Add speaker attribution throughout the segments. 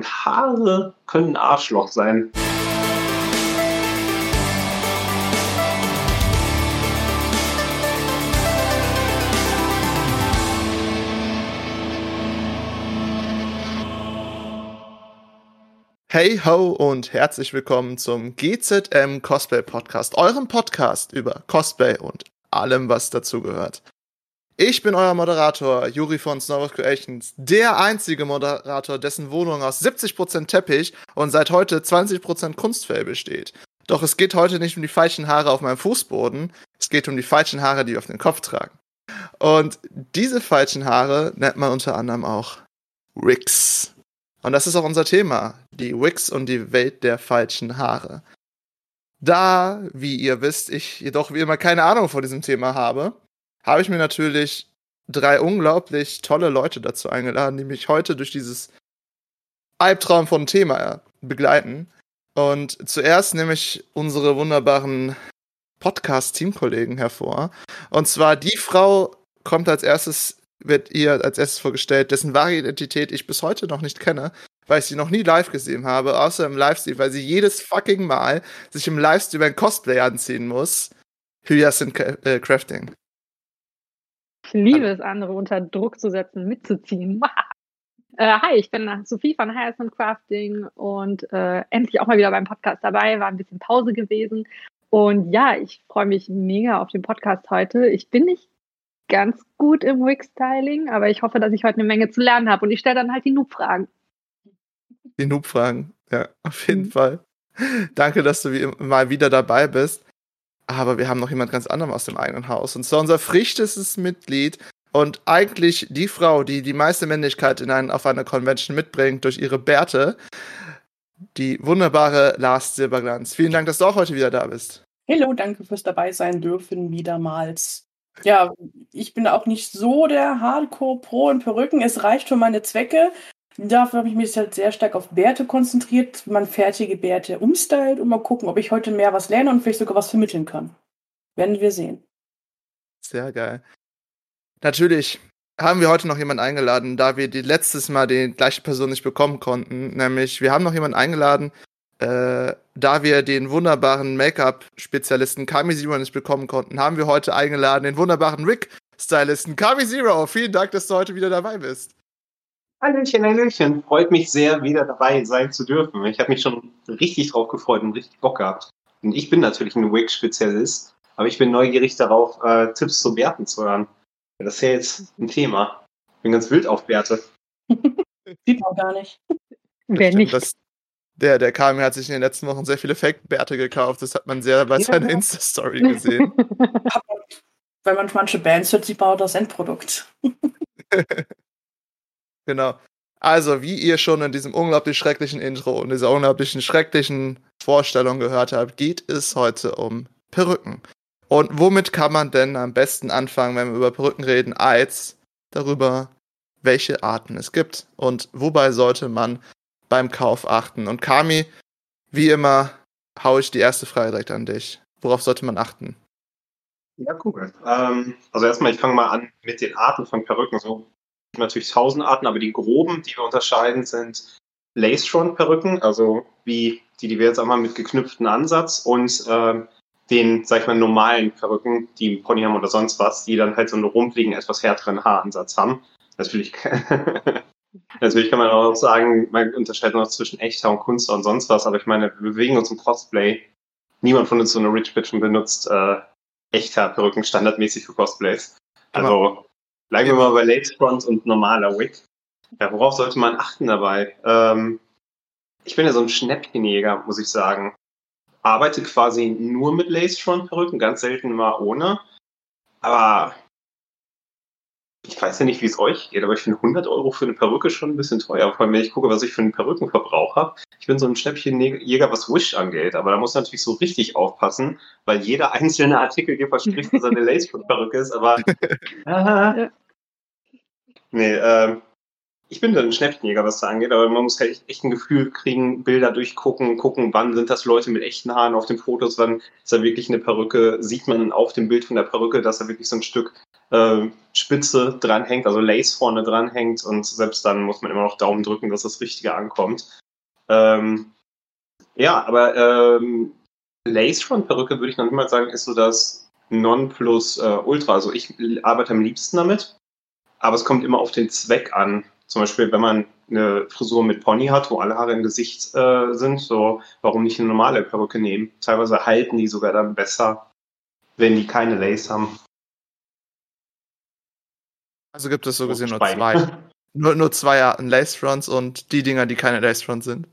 Speaker 1: Und Haare können Arschloch sein.
Speaker 2: Hey ho und herzlich willkommen zum GZM Cosplay Podcast, eurem Podcast über Cosplay und allem, was dazugehört. Ich bin euer Moderator, Juri von Snowboard Creations, der einzige Moderator, dessen Wohnung aus 70% Teppich und seit heute 20% Kunstfell besteht. Doch es geht heute nicht um die falschen Haare auf meinem Fußboden, es geht um die falschen Haare, die wir auf den Kopf tragen. Und diese falschen Haare nennt man unter anderem auch Wigs. Und das ist auch unser Thema, die Wigs und die Welt der falschen Haare. Da, wie ihr wisst, ich jedoch wie immer keine Ahnung von diesem Thema habe, habe ich mir natürlich drei unglaublich tolle Leute dazu eingeladen, die mich heute durch dieses Albtraum von Thema begleiten. Und zuerst nehme ich unsere wunderbaren Podcast-Teamkollegen hervor. Und zwar die Frau kommt als erstes wird ihr als erstes vorgestellt, dessen wahre Identität ich bis heute noch nicht kenne, weil ich sie noch nie live gesehen habe, außer im Livestream, weil sie jedes fucking Mal sich im Livestream ein Cosplay anziehen muss. Hyacinth äh, Crafting.
Speaker 3: Ich liebe es, andere unter Druck zu setzen, mitzuziehen. äh, hi, ich bin Sophie von Hyacinth Crafting und äh, endlich auch mal wieder beim Podcast dabei. War ein bisschen Pause gewesen. Und ja, ich freue mich mega auf den Podcast heute. Ich bin nicht ganz gut im Wig-Styling, aber ich hoffe, dass ich heute eine Menge zu lernen habe und ich stelle dann halt die Noob-Fragen.
Speaker 2: Die Noob-Fragen, ja, auf jeden mhm. Fall. Danke, dass du mal wieder dabei bist. Aber wir haben noch jemand ganz anderem aus dem eigenen Haus. Und zwar unser frichtestes Mitglied und eigentlich die Frau, die die meiste Männlichkeit in ein, auf einer Convention mitbringt durch ihre Bärte. Die wunderbare Lars Silberglanz. Vielen Dank, dass du auch heute wieder da bist.
Speaker 4: Hallo, danke fürs dabei sein dürfen, wiedermals. Ja, ich bin auch nicht so der Hardcore-Pro in Perücken. Es reicht für meine Zwecke. Dafür habe ich mich halt sehr stark auf Bärte konzentriert, man fertige Bärte umstylt und mal gucken, ob ich heute mehr was lerne und vielleicht sogar was vermitteln kann. Werden wir sehen.
Speaker 2: Sehr geil. Natürlich haben wir heute noch jemanden eingeladen, da wir die letztes Mal die gleiche Person nicht bekommen konnten. Nämlich, wir haben noch jemanden eingeladen, äh, da wir den wunderbaren Make-up-Spezialisten Kami Zero nicht bekommen konnten, haben wir heute eingeladen den wunderbaren Rick-Stylisten Kami Zero. Vielen Dank, dass du heute wieder dabei bist.
Speaker 1: Hallöchen, Hallöchen. Freut mich sehr, wieder dabei sein zu dürfen. Ich habe mich schon richtig drauf gefreut und richtig Bock gehabt. Und ich bin natürlich ein Wig-Spezialist, aber ich bin neugierig darauf, äh, Tipps zu Bärten zu hören. Das ist ja jetzt ein Thema. Ich bin ganz wild auf Bärte.
Speaker 4: Sieht man gar nicht.
Speaker 3: Wer nicht. Das,
Speaker 2: der, der KMI hat sich in den letzten Wochen sehr viele Fake-Bärte gekauft. Das hat man sehr bei seiner Insta-Story gesehen.
Speaker 4: Wenn man manche Bands hört, sieht man auch das Endprodukt.
Speaker 2: genau. Also, wie ihr schon in diesem unglaublich schrecklichen Intro und dieser unglaublichen schrecklichen Vorstellung gehört habt, geht es heute um Perücken. Und womit kann man denn am besten anfangen, wenn wir über Perücken reden, als darüber, welche Arten es gibt und wobei sollte man beim Kauf achten? Und Kami, wie immer, haue ich die erste Frage direkt an dich. Worauf sollte man achten?
Speaker 1: Ja, cool. Ähm, also erstmal, ich fange mal an mit den Arten von Perücken. So natürlich tausend Arten, aber die groben, die wir unterscheiden, sind Lace-Front-Perücken, also wie die, die wir jetzt einmal mit geknüpften Ansatz und ähm, den, sag ich mal, normalen Perücken, die Pony haben oder sonst was, die dann halt so einen rumpeligen, etwas härteren Haaransatz haben. Natürlich Natürlich kann man auch sagen, man unterscheidet noch zwischen echter und Kunst und sonst was, aber ich meine, wir bewegen uns im Cosplay. Niemand von uns so eine Rich Bitch benutzt äh, echter Perücken standardmäßig für Cosplays. Also. Bleiben wir mal bei Lace Front und normaler Wig. Ja, worauf sollte man achten dabei? Ähm, ich bin ja so ein Schnäppchenjäger, muss ich sagen. Arbeite quasi nur mit Lace Front Perücken, ganz selten mal ohne. Aber ich weiß ja nicht, wie es euch geht, aber ich finde 100 Euro für eine Perücke schon ein bisschen teuer. Vor allem, wenn ich gucke, was ich für einen Perückenverbrauch habe. Ich bin so ein Schnäppchenjäger, was Wish angeht, aber da muss man natürlich so richtig aufpassen, weil jeder einzelne Artikel dir verspricht, dass er eine Lace-Perücke ist, aber. äh, nee, äh, ich bin dann ein Schnäppchenjäger, was da angeht, aber man muss halt echt ein Gefühl kriegen, Bilder durchgucken, gucken, wann sind das Leute mit echten Haaren auf den Fotos, wann ist da wirklich eine Perücke, sieht man auf dem Bild von der Perücke, dass da wirklich so ein Stück äh, Spitze dranhängt, also Lace vorne dranhängt und selbst dann muss man immer noch Daumen drücken, dass das Richtige ankommt. Ähm, ja, aber ähm, Lace-Front-Perücke würde ich noch niemals sagen, ist so das Non-Plus-Ultra. also ich arbeite am liebsten damit, aber es kommt immer auf den Zweck an. Zum Beispiel, wenn man eine Frisur mit Pony hat, wo alle Haare im Gesicht äh, sind, so warum nicht eine normale Perücke nehmen? Teilweise halten die sogar dann besser, wenn die keine Lace haben.
Speaker 2: Also gibt es so gesehen nur zwei. nur, nur zwei Arten Lace Fronts und die Dinger, die keine Lace Front sind.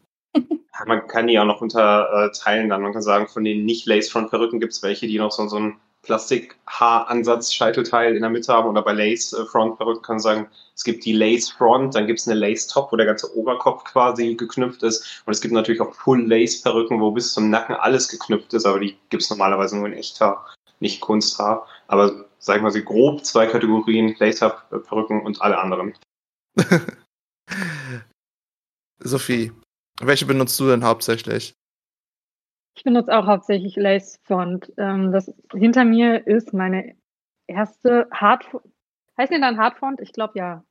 Speaker 1: Man kann die auch noch unterteilen dann. Man kann sagen, von den nicht Lace Front Perücken gibt es welche, die noch so, so ein Plastikhaaransatz, Scheitelteil in der Mitte haben oder bei Lace äh, Perücken kann man sagen, es gibt die Lace Front, dann gibt es eine Lace Top, wo der ganze Oberkopf quasi geknüpft ist und es gibt natürlich auch Full Lace Perücken, wo bis zum Nacken alles geknüpft ist, aber die gibt es normalerweise nur in echter, nicht Kunsthaar. Aber sagen wir sie grob zwei Kategorien, Lace Perücken und alle anderen.
Speaker 2: Sophie, welche benutzt du denn hauptsächlich?
Speaker 3: Ich benutze auch hauptsächlich Lace Front. Ähm, das hinter mir ist meine erste Hard. Heißt die dann Hardfront? Ich glaube ja.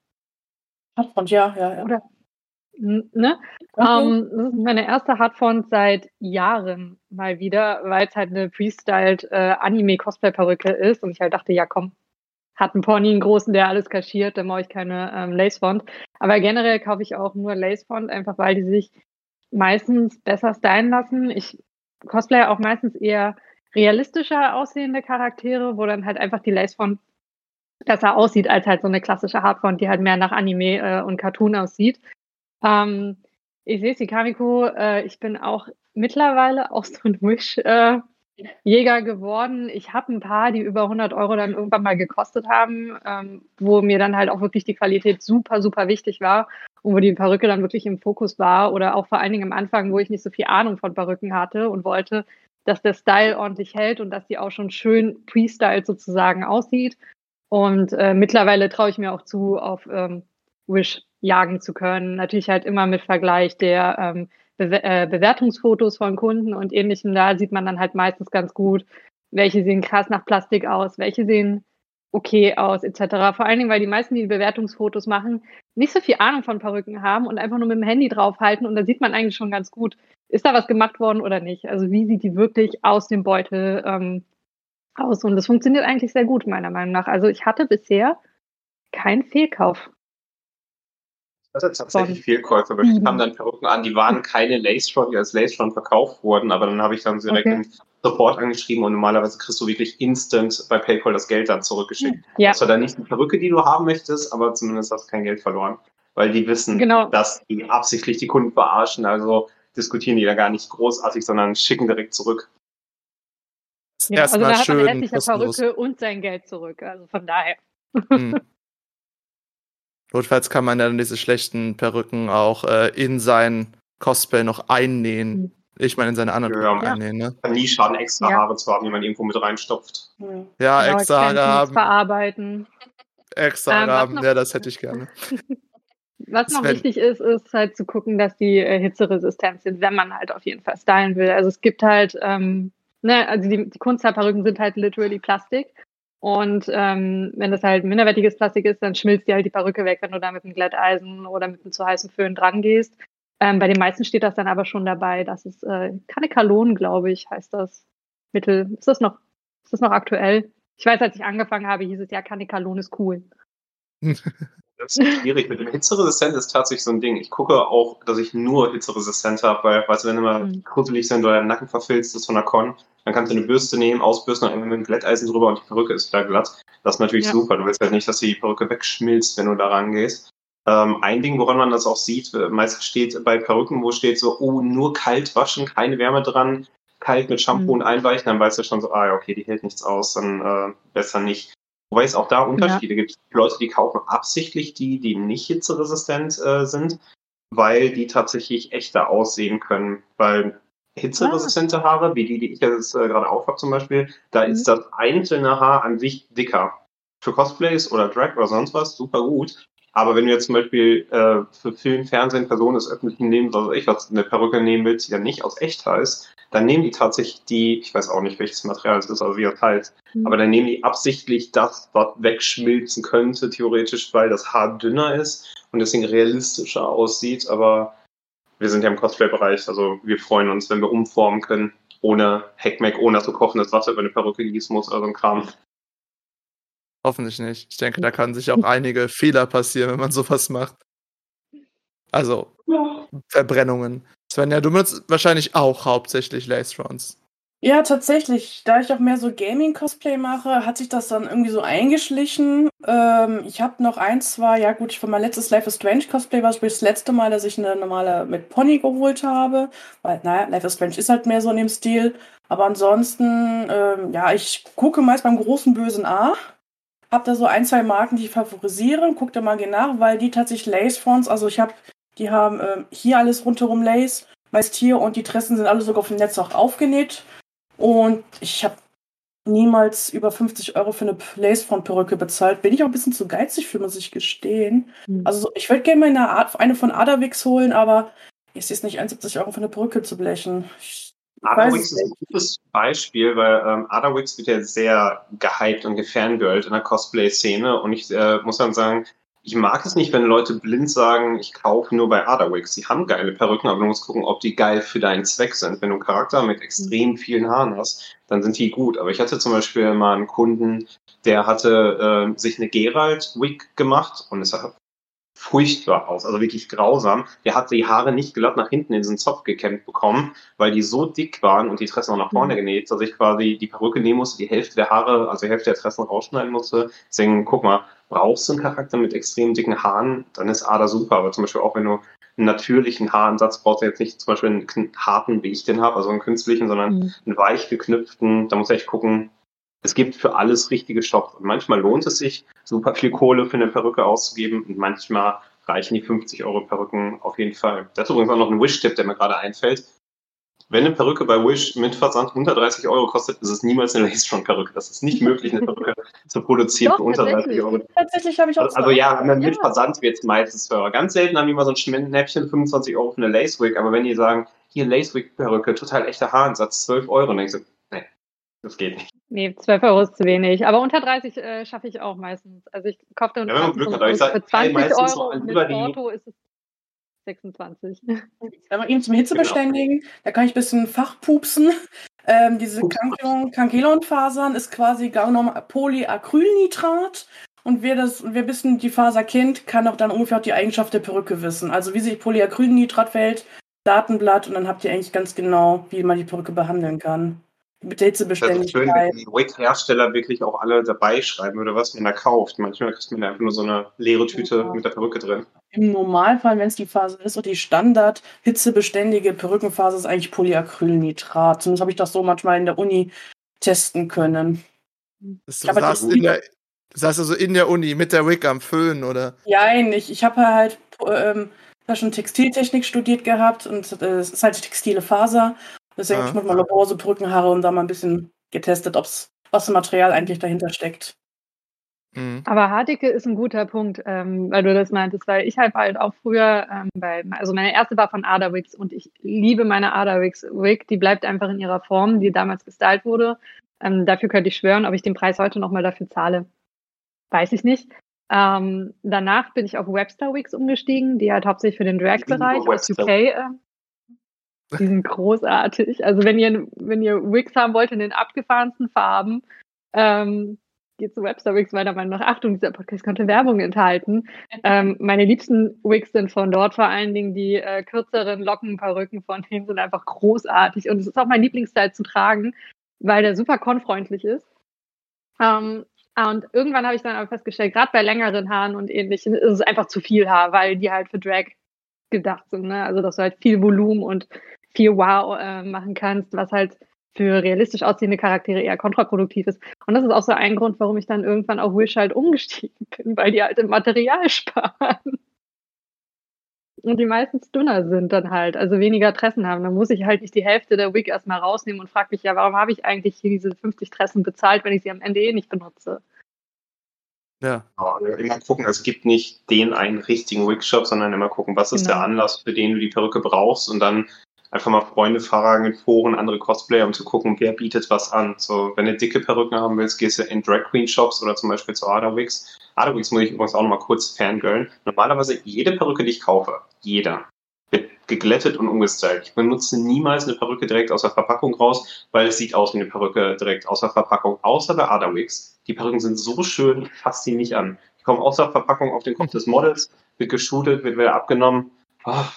Speaker 4: Hardfront, ja, ja, ja.
Speaker 3: Oder, ne? Okay. Um, ähm, das ist meine erste Hardfront seit Jahren mal wieder, weil es halt eine Freestyled äh, Anime-Cosplay-Perücke ist und ich halt dachte, ja komm, hat ein Pony, einen großen, der alles kaschiert, dann mache ich keine ähm, Lace-Font. Aber generell kaufe ich auch nur Lace-Font, einfach weil die sich meistens besser stylen lassen. Ich Cosplayer auch meistens eher realistischer aussehende Charaktere, wo dann halt einfach die Lacefont besser aussieht als halt so eine klassische Hardfont, die halt mehr nach Anime äh, und Cartoon aussieht. Ähm, ich sehe sie, Kamiko, äh, ich bin auch mittlerweile auch so ein Wish äh, geworden. Ich habe ein paar, die über 100 Euro dann irgendwann mal gekostet haben, ähm, wo mir dann halt auch wirklich die Qualität super, super wichtig war und wo die Perücke dann wirklich im Fokus war oder auch vor allen Dingen am Anfang, wo ich nicht so viel Ahnung von Perücken hatte und wollte, dass der Style ordentlich hält und dass die auch schon schön pre-styled sozusagen aussieht. Und äh, mittlerweile traue ich mir auch zu, auf ähm, Wish jagen zu können. Natürlich halt immer mit Vergleich der ähm, Be äh, Bewertungsfotos von Kunden und ähnlichem. Da sieht man dann halt meistens ganz gut, welche sehen krass nach Plastik aus, welche sehen okay aus, etc. Vor allen Dingen, weil die meisten, die, die Bewertungsfotos machen, nicht so viel Ahnung von Perücken haben und einfach nur mit dem Handy draufhalten und da sieht man eigentlich schon ganz gut, ist da was gemacht worden oder nicht. Also wie sieht die wirklich aus dem Beutel ähm, aus? Und das funktioniert eigentlich sehr gut, meiner Meinung nach. Also ich hatte bisher keinen Fehlkauf.
Speaker 1: hatte tatsächlich Fehlkäufe, die kamen dann Perücken an, die waren keine Lace Front, die als Lace Front verkauft wurden, aber dann habe ich dann direkt okay. Support angeschrieben und normalerweise kriegst du wirklich instant bei PayPal das Geld dann zurückgeschickt. Ja. Das war dann nicht die Perücke, die du haben möchtest, aber zumindest hast du kein Geld verloren. Weil die wissen, genau. dass die absichtlich die Kunden verarschen, also diskutieren die da gar nicht großartig, sondern schicken direkt zurück.
Speaker 3: Ja, also da hat man endlich eine Perücke und sein Geld zurück, also von daher. Hm.
Speaker 2: Notfalls kann man dann diese schlechten Perücken auch äh, in sein Cosplay noch einnähen. Ich meine, in seine anderen
Speaker 1: ja, ja. Einnehmen, ne? Kann nie schaden, extra ja. Haare zu haben, die man irgendwo mit reinstopft.
Speaker 2: Ja, genau, extra Haare haben.
Speaker 3: Verarbeiten.
Speaker 2: Extra Haare ähm, haben, ja, das hätte ich gerne.
Speaker 3: Was noch Sven. wichtig ist, ist halt zu gucken, dass die äh, hitzeresistent sind, wenn man halt auf jeden Fall stylen will. Also es gibt halt, ähm, ne, also die, die Kunsthaarperücken sind halt literally Plastik. Und ähm, wenn das halt minderwertiges Plastik ist, dann schmilzt dir halt die Perücke weg, wenn du da mit einem Glätteisen oder mit einem zu heißen Föhn dran gehst. Ähm, bei den meisten steht das dann aber schon dabei. Das ist äh, Kanekalon, glaube ich, heißt das Mittel. Ist das noch, ist das noch aktuell? Ich weiß, als ich angefangen habe, hieß es ja, Kanekalon ist cool.
Speaker 1: Das ist schwierig. Mit dem Hitzeresistent ist tatsächlich so ein Ding. Ich gucke auch, dass ich nur hitzeresistent habe, weil, weißt du, wenn du mal mhm. kurzelig sind oder dein Nacken verfilzt ist von der Con, dann kannst du eine Bürste nehmen, ausbürsten und mit einem Glätteisen drüber und die Perücke ist wieder glatt. Das ist natürlich ja. super. Du willst halt nicht, dass die Perücke wegschmilzt, wenn du da rangehst. Ähm, ein Ding, woran man das auch sieht, äh, meistens steht bei Perücken, wo steht so, oh, nur kalt waschen, keine Wärme dran, kalt mit Shampoo mhm. und einweichen, dann weißt du schon so, ah ja, okay, die hält nichts aus, dann äh, besser nicht. Wobei es auch da Unterschiede ja. gibt. Leute, die kaufen absichtlich die, die nicht hitzeresistent äh, sind, weil die tatsächlich echter aussehen können. Weil hitzeresistente Haare, wie die, die ich jetzt äh, gerade aufhabe zum Beispiel, da mhm. ist das einzelne Haar an sich dicker. Für Cosplays oder Drag oder sonst was super gut. Aber wenn du jetzt zum Beispiel äh, für Film, Fernsehen, Personen des öffentlichen Lebens, also ich was eine Perücke nehmen willst, die dann nicht aus Echtheit ist, dann nehmen die tatsächlich die, ich weiß auch nicht, welches Material es ist, also wie das heißt, mhm. aber dann nehmen die absichtlich das, was wegschmilzen könnte, theoretisch, weil das Haar dünner ist und deswegen realistischer aussieht. Aber wir sind ja im Cosplay-Bereich, also wir freuen uns, wenn wir umformen können, ohne Heckmeck, ohne dass du kochendes Wasser über eine Perücke gießen musst oder so ein Kram.
Speaker 2: Hoffentlich nicht. Ich denke, da kann sich auch einige Fehler passieren, wenn man sowas macht. Also, ja. Verbrennungen. Svenja, du benutzt wahrscheinlich auch hauptsächlich Lace-Fronts.
Speaker 4: Ja, tatsächlich. Da ich auch mehr so Gaming-Cosplay mache, hat sich das dann irgendwie so eingeschlichen. Ähm, ich habe noch ein, zwei, ja gut, für mein letztes Life is Strange Cosplay war es das letzte Mal, dass ich eine normale mit Pony geholt habe. Weil, naja, Life is Strange ist halt mehr so in dem Stil. Aber ansonsten, ähm, ja, ich gucke meist beim großen bösen A habe da so ein, zwei Marken, die ich favorisiere. Guck da mal nach, weil die tatsächlich Lace-Fonts, also ich habe, die haben ähm, hier alles rundherum Lace, meist hier und die Tressen sind alle sogar auf dem Netz auch aufgenäht. Und ich habe niemals über 50 Euro für eine Lace-Front-Perücke bezahlt. Bin ich auch ein bisschen zu geizig für, muss ich gestehen. Mhm. Also ich würde gerne mal eine, Art, eine von Adavix holen, aber es ist nicht 71 Euro für eine Perücke zu blechen. Ich
Speaker 1: Adawix ist ein gutes Beispiel, weil ähm, Adawix wird ja sehr gehypt und gefangirlt in der Cosplay-Szene und ich äh, muss dann sagen, ich mag es nicht, wenn Leute blind sagen, ich kaufe nur bei Adawix. Sie haben geile Perücken, aber du musst gucken, ob die geil für deinen Zweck sind. Wenn du einen Charakter mit extrem vielen Haaren hast, dann sind die gut. Aber ich hatte zum Beispiel mal einen Kunden, der hatte äh, sich eine Geralt-Wig gemacht und es hat furchtbar aus, also wirklich grausam. Der hat die Haare nicht glatt nach hinten in diesen Zopf gekämmt bekommen, weil die so dick waren und die Tressen auch nach vorne mhm. genäht, dass ich quasi die Perücke nehmen musste, die Hälfte der Haare, also die Hälfte der Tressen rausschneiden musste. Deswegen, guck mal, brauchst du einen Charakter mit extrem dicken Haaren, dann ist Ada super. Aber zum Beispiel auch wenn du einen natürlichen Haaransatz brauchst du jetzt nicht zum Beispiel einen harten, wie ich den habe, also einen künstlichen, sondern mhm. einen weich geknüpften. Da muss ich echt gucken, es gibt für alles richtige Shops. Und manchmal lohnt es sich, super viel Kohle für eine Perücke auszugeben und manchmal reichen die 50 Euro Perücken auf jeden Fall. Das ist übrigens auch noch ein Wish-Tipp, der mir gerade einfällt. Wenn eine Perücke bei Wish mit Versand unter 30 Euro kostet, ist es niemals eine Lace-Strong-Perücke. Das ist nicht möglich, eine Perücke zu produzieren Doch, für unter 30 Euro.
Speaker 4: Tatsächlich habe ich auch
Speaker 1: Also, also ja, mit ja. Versand wird es meistens teurer. Ganz selten haben die mal so ein Schnäppchen 25 Euro für eine Lace-Wig, aber wenn die sagen, hier Lace-Wig-Perücke, total echter Haaransatz, 12 Euro, dann denke ich so, das geht nicht.
Speaker 3: Nee, 12 Euro ist zu wenig. Aber unter 30 äh, schaffe ich auch meistens. Also ich kaufe dann ja, Glück hat, ich sag, für 20 Euro so und mit Porto ist es 26. Wenn
Speaker 4: man ihn zum Hitze genau. beständigen, da kann ich ein bisschen Fachpupsen. Ähm, diese Kankelon-Fasern ist quasi Polyacrylnitrat. Und wer, das, wer ein bisschen die Faser kennt, kann auch dann ungefähr auch die Eigenschaft der Perücke wissen. Also wie sich Polyacrylnitrat verhält, Datenblatt und dann habt ihr eigentlich ganz genau, wie man die Perücke behandeln kann mit der Hitzebeständigkeit.
Speaker 1: Das ist schön, wenn die Wig-Hersteller wirklich auch alle dabei schreiben oder was man da kauft. Manchmal kriegt man da einfach nur so eine leere Tüte ja. mit der Perücke drin.
Speaker 4: Im Normalfall, wenn es die Phase ist, und die Standard hitzebeständige Perückenphase ist eigentlich Polyacrylnitrat. Zumindest habe ich das so manchmal in der Uni testen können.
Speaker 2: Das du, saß in der, du saß also in der Uni mit der Wig am Föhn, oder?
Speaker 4: Ja, ich, ich habe halt ähm, schon Textiltechnik studiert gehabt und äh, es ist halt textile Faser. Deswegen habe ich manchmal Labore, Brückenhaare und da mal ein bisschen getestet, ob's, was für Material eigentlich dahinter steckt.
Speaker 3: Mhm. Aber Hardicke ist ein guter Punkt, ähm, weil du das meintest, weil ich habe halt auch früher ähm, bei, also meine erste war von Adawix und ich liebe meine Adawix Wig, die bleibt einfach in ihrer Form, die damals gestylt wurde. Ähm, dafür könnte ich schwören, ob ich den Preis heute nochmal dafür zahle, weiß ich nicht. Ähm, danach bin ich auf Webster Wigs umgestiegen, die halt hauptsächlich für den Drag-Bereich aus UK äh, die sind großartig. Also wenn ihr, wenn ihr Wigs haben wollt in den abgefahrensten Farben, ähm, geht zu Webster Wigs meiner Meinung nach. Achtung, dieser Podcast könnte Werbung enthalten. Ähm, meine liebsten Wigs sind von dort vor allen Dingen die äh, kürzeren Lockenperücken von denen sind einfach großartig. Und es ist auch mein Lieblingsstyle zu tragen, weil der super konfreundlich ist. Ähm, und irgendwann habe ich dann aber festgestellt, gerade bei längeren Haaren und ähnlichen ist es einfach zu viel Haar, weil die halt für Drag gedacht sind. Ne? Also dass du halt viel Volumen und viel Wow äh, machen kannst, was halt für realistisch aussehende Charaktere eher kontraproduktiv ist. Und das ist auch so ein Grund, warum ich dann irgendwann auf Wish halt umgestiegen bin, weil die halt im Material sparen. Und die meistens dünner sind dann halt, also weniger Tressen haben. Dann muss ich halt nicht die Hälfte der Wig erstmal rausnehmen und frage mich ja, warum habe ich eigentlich hier diese 50 Tressen bezahlt, wenn ich sie am Ende eh nicht benutze?
Speaker 2: Ja.
Speaker 1: Also immer gucken, es gibt nicht den einen richtigen Wigshop, sondern immer gucken, was ist
Speaker 3: Genau.
Speaker 1: der Anlass, für den du die Perücke brauchst und dann einfach mal Freunde fragen in Foren, andere Cosplayer, um zu gucken, wer bietet was an. So, wenn du dicke Perücken haben willst, gehst du in Drag Queen Shops oder zum Beispiel zu Adawigs. Adawigs muss ich übrigens auch nochmal kurz fangirlen. Normalerweise jede Perücke, die ich kaufe, jeder, wird geglättet und umgestylt. Ich benutze niemals eine Perücke direkt aus der Verpackung raus, weil es sieht aus wie eine Perücke direkt aus der Verpackung, außer bei Adawigs. Die Perücken sind so schön, ich fasse die nicht an. Die kommen aus der Verpackung auf den Kopf des Models, wird geshootet, wird wieder abgenommen. Ah,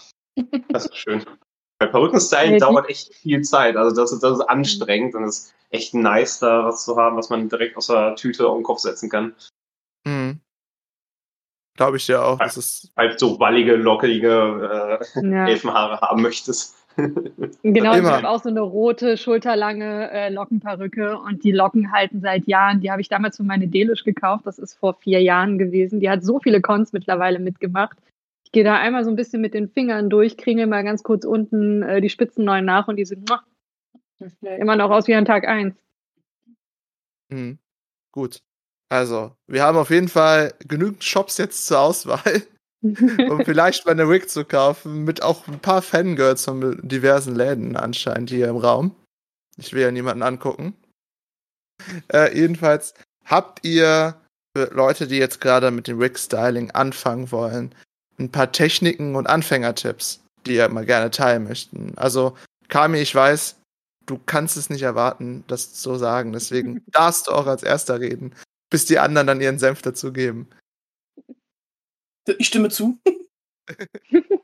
Speaker 1: das ist schön. Weil Perückenstyling
Speaker 3: Ja, die-
Speaker 1: dauert echt viel Zeit. Also das ist, das ist anstrengend und es ist echt nice, da was zu haben, was man direkt aus der Tüte auf den Kopf setzen kann.
Speaker 2: Mhm. Glaube ich dir auch. Das ist,
Speaker 1: Halt so wallige, lockige äh,
Speaker 3: Ja.
Speaker 1: Elfenhaare haben möchtest.
Speaker 3: Genau, ich habe auch so eine rote, schulterlange äh, Lockenperücke und die Locken halten seit Jahren. Die habe ich damals für meine Delish gekauft. Das ist vor vier Jahren gewesen. Die hat so viele Cons mittlerweile mitgemacht. Ich gehe da einmal so ein bisschen mit den Fingern durch, kringel mal ganz kurz unten äh, die Spitzen neu nach und die sind muah, immer noch aus wie an Tag eins.
Speaker 2: mhm. gut. Also, wir haben auf jeden Fall genügend Shops jetzt zur Auswahl, um vielleicht mal eine Wig zu kaufen, mit auch ein paar Fangirls von diversen Läden anscheinend hier im Raum. Ich will ja niemanden angucken. Äh, jedenfalls, habt ihr für Leute, die jetzt gerade mit dem Wig-Styling anfangen wollen, ein paar Techniken und Anfängertipps, die ihr mal gerne teilen möchten? Also, Kami, ich weiß, du kannst es nicht erwarten, das zu sagen. Deswegen darfst du auch als Erster reden, bis die anderen dann ihren Senf dazu geben.
Speaker 4: Ich stimme zu.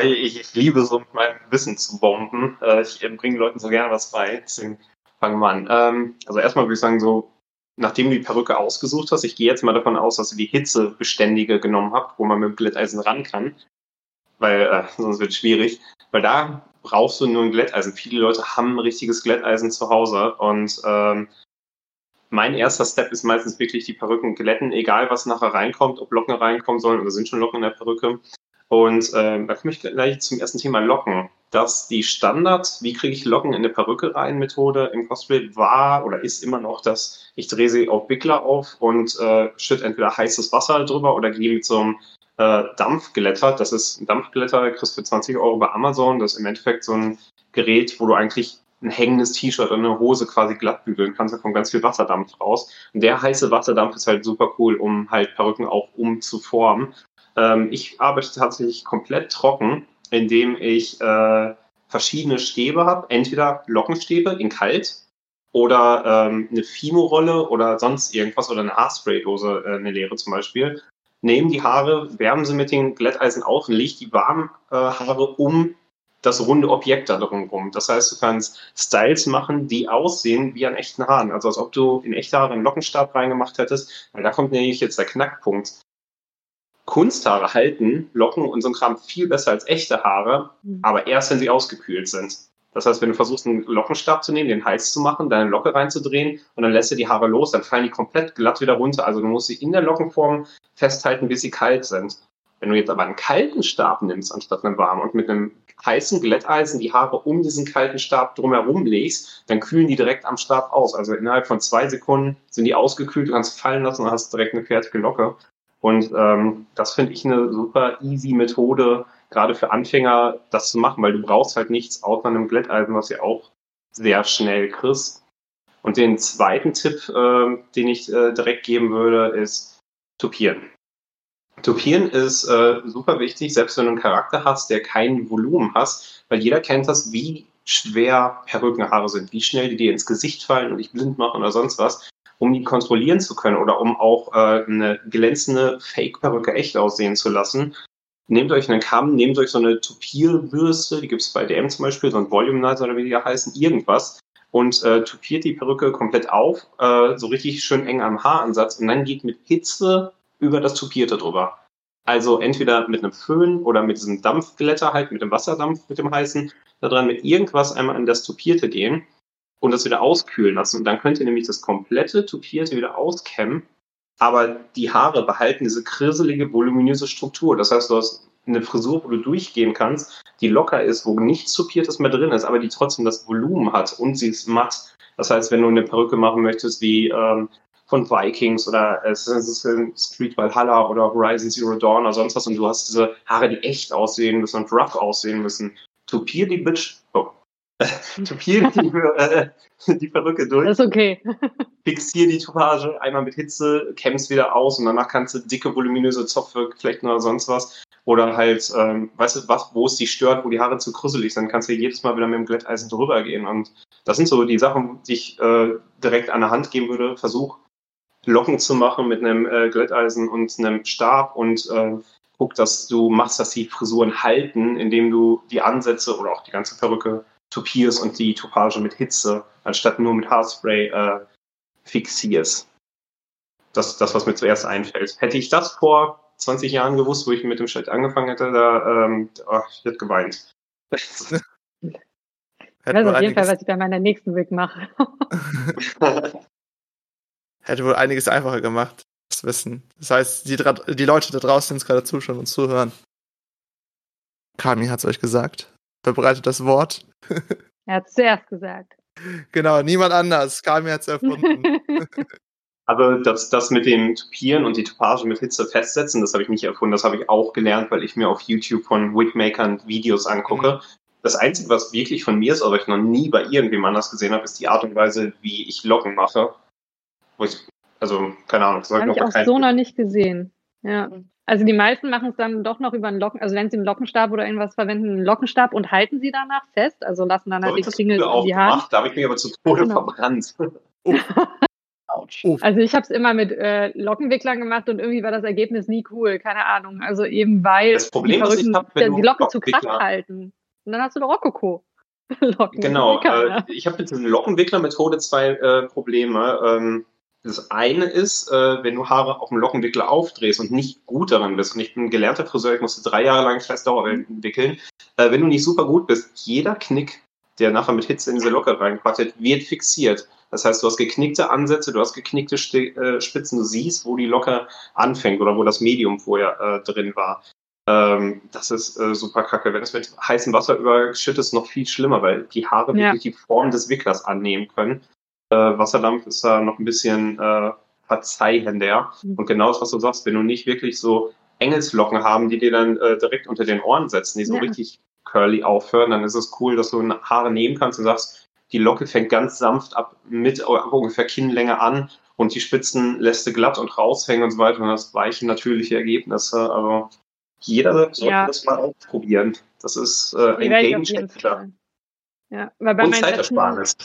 Speaker 1: Ich, ich liebe so mit meinem Wissen zu bomben. Äh, Ich bringe Leuten so gerne was bei. Deswegen fangen wir an. Ähm, Also erstmal würde ich sagen, so, nachdem du die Perücke ausgesucht hast, ich gehe jetzt mal davon aus, dass du die Hitzebeständige genommen habt, wo man mit dem Glätteisen ran kann. Weil äh, sonst wird es schwierig. Weil da brauchst du nur ein Glätteisen. Viele Leute haben ein richtiges Glätteisen zu Hause und ähm, mein erster Step ist meistens wirklich die Perücken glätten, egal was nachher reinkommt, ob Locken reinkommen sollen oder sind schon Locken in der Perücke. Und ähm, da komme ich gleich zum ersten Thema Locken. Dass die Standard, wie kriege ich Locken in eine Perücke rein, Methode im Cosplay war oder ist immer noch, dass ich drehe sie auf Wickler auf und äh, schütte entweder heißes Wasser drüber oder gehe einem äh, Dampfglätter. Das ist ein Dampfglätter, kriegst für 20 Euro bei Amazon. Das ist im Endeffekt so ein Gerät, wo du eigentlich ein hängendes T-Shirt oder eine Hose quasi glatt bügeln kannst. Da kommt ganz viel Wasserdampf raus. Und der heiße Wasserdampf ist halt super cool, um halt Perücken auch umzuformen. Ähm, ich arbeite tatsächlich komplett trocken, indem ich äh, verschiedene Stäbe habe. Entweder Lockenstäbe in kalt oder ähm, eine Fimo-Rolle oder sonst irgendwas oder eine Haarspraydose, äh, eine leere zum Beispiel. Nehmen die Haare, wärmen sie mit den Glätteisen auf und leg die warmen äh, Haare um das runde Objekt da drumherum. Das heißt, du kannst Styles machen, die aussehen wie an echten Haaren. Also als ob du in echte Haare einen Lockenstab reingemacht hättest. Weil da kommt nämlich jetzt der Knackpunkt. Kunsthaare halten Locken und so ein Kram viel besser als echte Haare, aber erst wenn sie ausgekühlt sind. Das heißt, wenn du versuchst, einen Lockenstab zu nehmen, den heiß zu machen, deine Locke reinzudrehen und dann lässt du die Haare los, dann fallen die komplett glatt wieder runter. Also du musst sie in der Lockenform festhalten, bis sie kalt sind. Wenn du jetzt aber einen kalten Stab nimmst, anstatt einen warmen und mit einem heißen Glätteisen die Haare um diesen kalten Stab drumherum legst, dann kühlen die direkt am Stab aus. Also innerhalb von zwei Sekunden sind die ausgekühlt, du kannst fallen lassen und hast direkt eine fertige Locke. Und ähm, das finde ich eine super easy Methode, gerade für Anfänger, das zu machen, weil du brauchst halt nichts außer einem Glätteisen, was ja auch sehr schnell kriegst. Und den zweiten Tipp, äh, den ich äh, direkt geben würde, ist tupieren. Tupieren ist äh, super wichtig, selbst wenn du einen Charakter hast, der kein Volumen hast, weil jeder kennt das, wie schwer Perückenhaare sind, wie schnell die dir ins Gesicht fallen und dich blind machen oder sonst was. Um die kontrollieren zu können oder um auch äh, eine glänzende Fake-Perücke echt aussehen zu lassen, nehmt euch einen Kamm, nehmt euch so eine Tupierbürste, die gibt es bei DM zum Beispiel, so ein Voluminizer oder wie die heißen, irgendwas. Und äh, tupiert die Perücke komplett auf, äh, so richtig schön eng am Haaransatz und dann geht mit Hitze über das Tupierte drüber. Also entweder mit einem Föhn oder mit diesem Dampfglätter, halt mit dem Wasserdampf, mit dem heißen, da dran mit irgendwas einmal in das Tupierte gehen und das wieder auskühlen lassen. Und dann könnt ihr nämlich das komplette Tupierte wieder auskämmen, aber die Haare behalten diese krisselige, voluminöse Struktur. Das heißt, du hast eine Frisur, wo du durchgehen kannst, die locker ist, wo nichts Tupiertes mehr drin ist, aber die trotzdem das Volumen hat und sie ist matt. Das heißt, wenn du eine Perücke machen möchtest, wie ähm, von Vikings oder Assassin's Creed Valhalla oder Horizon Zero Dawn oder sonst was und du hast diese Haare, die echt aussehen müssen und rough aussehen müssen. Tupier die Bitch, oh. Tupier die, äh, die Perücke durch.
Speaker 3: Das ist okay.
Speaker 1: Fixier die Tupage einmal mit Hitze, kämmst wieder aus und danach kannst du dicke, voluminöse Zopfe flechten oder sonst was. Oder halt, ähm, weißt du, was, wo es dich stört, wo die Haare zu krüsselig sind, kannst du jedes Mal wieder mit dem Glätteisen drüber gehen. Und das sind so die Sachen, die ich äh, direkt an der Hand geben würde. Versuch, Locken zu machen mit einem äh, Glätteisen und einem Stab und äh, guck, dass du machst, dass die Frisuren halten, indem du die Ansätze oder auch die ganze Perücke tupierst und die Tupage mit Hitze, anstatt nur mit Haarspray äh, fixierst. Das ist das, was mir zuerst einfällt. Hätte ich das vor 20 Jahren gewusst, wo ich mit dem Schnitt angefangen hätte, da ähm, oh, ich hätte geweint.
Speaker 3: ich weiß auf jeden Fall, was ich bei meiner nächsten Wig mache.
Speaker 2: hätte wohl einiges einfacher gemacht, das Wissen. Das heißt, die, die Leute da draußen, die gerade zuschauen und zuhören. Kami hat es euch gesagt. Verbreitet das Wort.
Speaker 3: er hat es zuerst gesagt.
Speaker 2: Genau, niemand anders. Kami hat es erfunden.
Speaker 1: Aber das, das mit dem Tupieren und die Tupage mit Hitze festsetzen, das habe ich nicht erfunden. Das habe ich auch gelernt, weil ich mir auf YouTube von Wigmakern Videos angucke. Mhm. Das Einzige, was wirklich von mir ist, aber ich noch nie bei irgendwem anders gesehen habe, ist die Art und Weise, wie ich Locken mache. Wo ich, also, keine Ahnung. Das
Speaker 3: habe ich auch so noch nicht gesehen. Ja. Also die meisten machen es dann doch noch über einen Locken, also wenn sie einen Lockenstab oder irgendwas verwenden, einen Lockenstab und halten sie danach fest, also lassen dann halt die Klingel in die Haare.
Speaker 1: Da habe ich mich aber zu Tode genau. verbrannt.
Speaker 3: Also ich habe es immer mit äh, Lockenwicklern gemacht und irgendwie war das Ergebnis nie cool, keine Ahnung. Also eben weil
Speaker 1: das Problem, die, ich hab,
Speaker 3: die Locken zu krass halten. Und dann hast du doch Rokoko.
Speaker 1: genau, äh, ich habe mit dieser Lockenwickler-Methode zwei äh, Probleme. Ähm, das eine ist, äh, wenn du Haare auf dem Lockenwickler aufdrehst und nicht gut daran bist. Und ich bin gelernter Friseur, ich musste drei Jahre lang scheiß Dauerwellen wickeln. Äh, wenn du nicht super gut bist, jeder Knick, der nachher mit Hitze in diese Locke reinquattet, wird fixiert. Das heißt, du hast geknickte Ansätze, du hast geknickte äh, Spitzen, du siehst, wo die Locke anfängt oder wo das Medium vorher äh, drin war. Ähm, das ist äh, super kacke. Wenn es mit heißem Wasser überschüttet, ist es noch viel schlimmer, weil die Haare ja. wirklich die Form des Wicklers annehmen können. Äh, Wasserdampf ist da noch ein bisschen äh, verzeihender. Mhm. Und genau das, was du sagst, wenn du nicht wirklich so Engelslocken haben, die dir dann äh, direkt unter den Ohren setzen, die so ja. richtig curly aufhören, dann ist es cool, dass du Haare nehmen kannst und sagst, die Locke fängt ganz sanft ab mit ungefähr Kinnlänge an und die Spitzen lässt du glatt und raushängen und so weiter und das weichen natürliche Ergebnisse. Also jeder sollte ja. das mal ausprobieren. Das ist äh, ein Game Changer.
Speaker 3: Ja, weil bei und Zeitersparnis.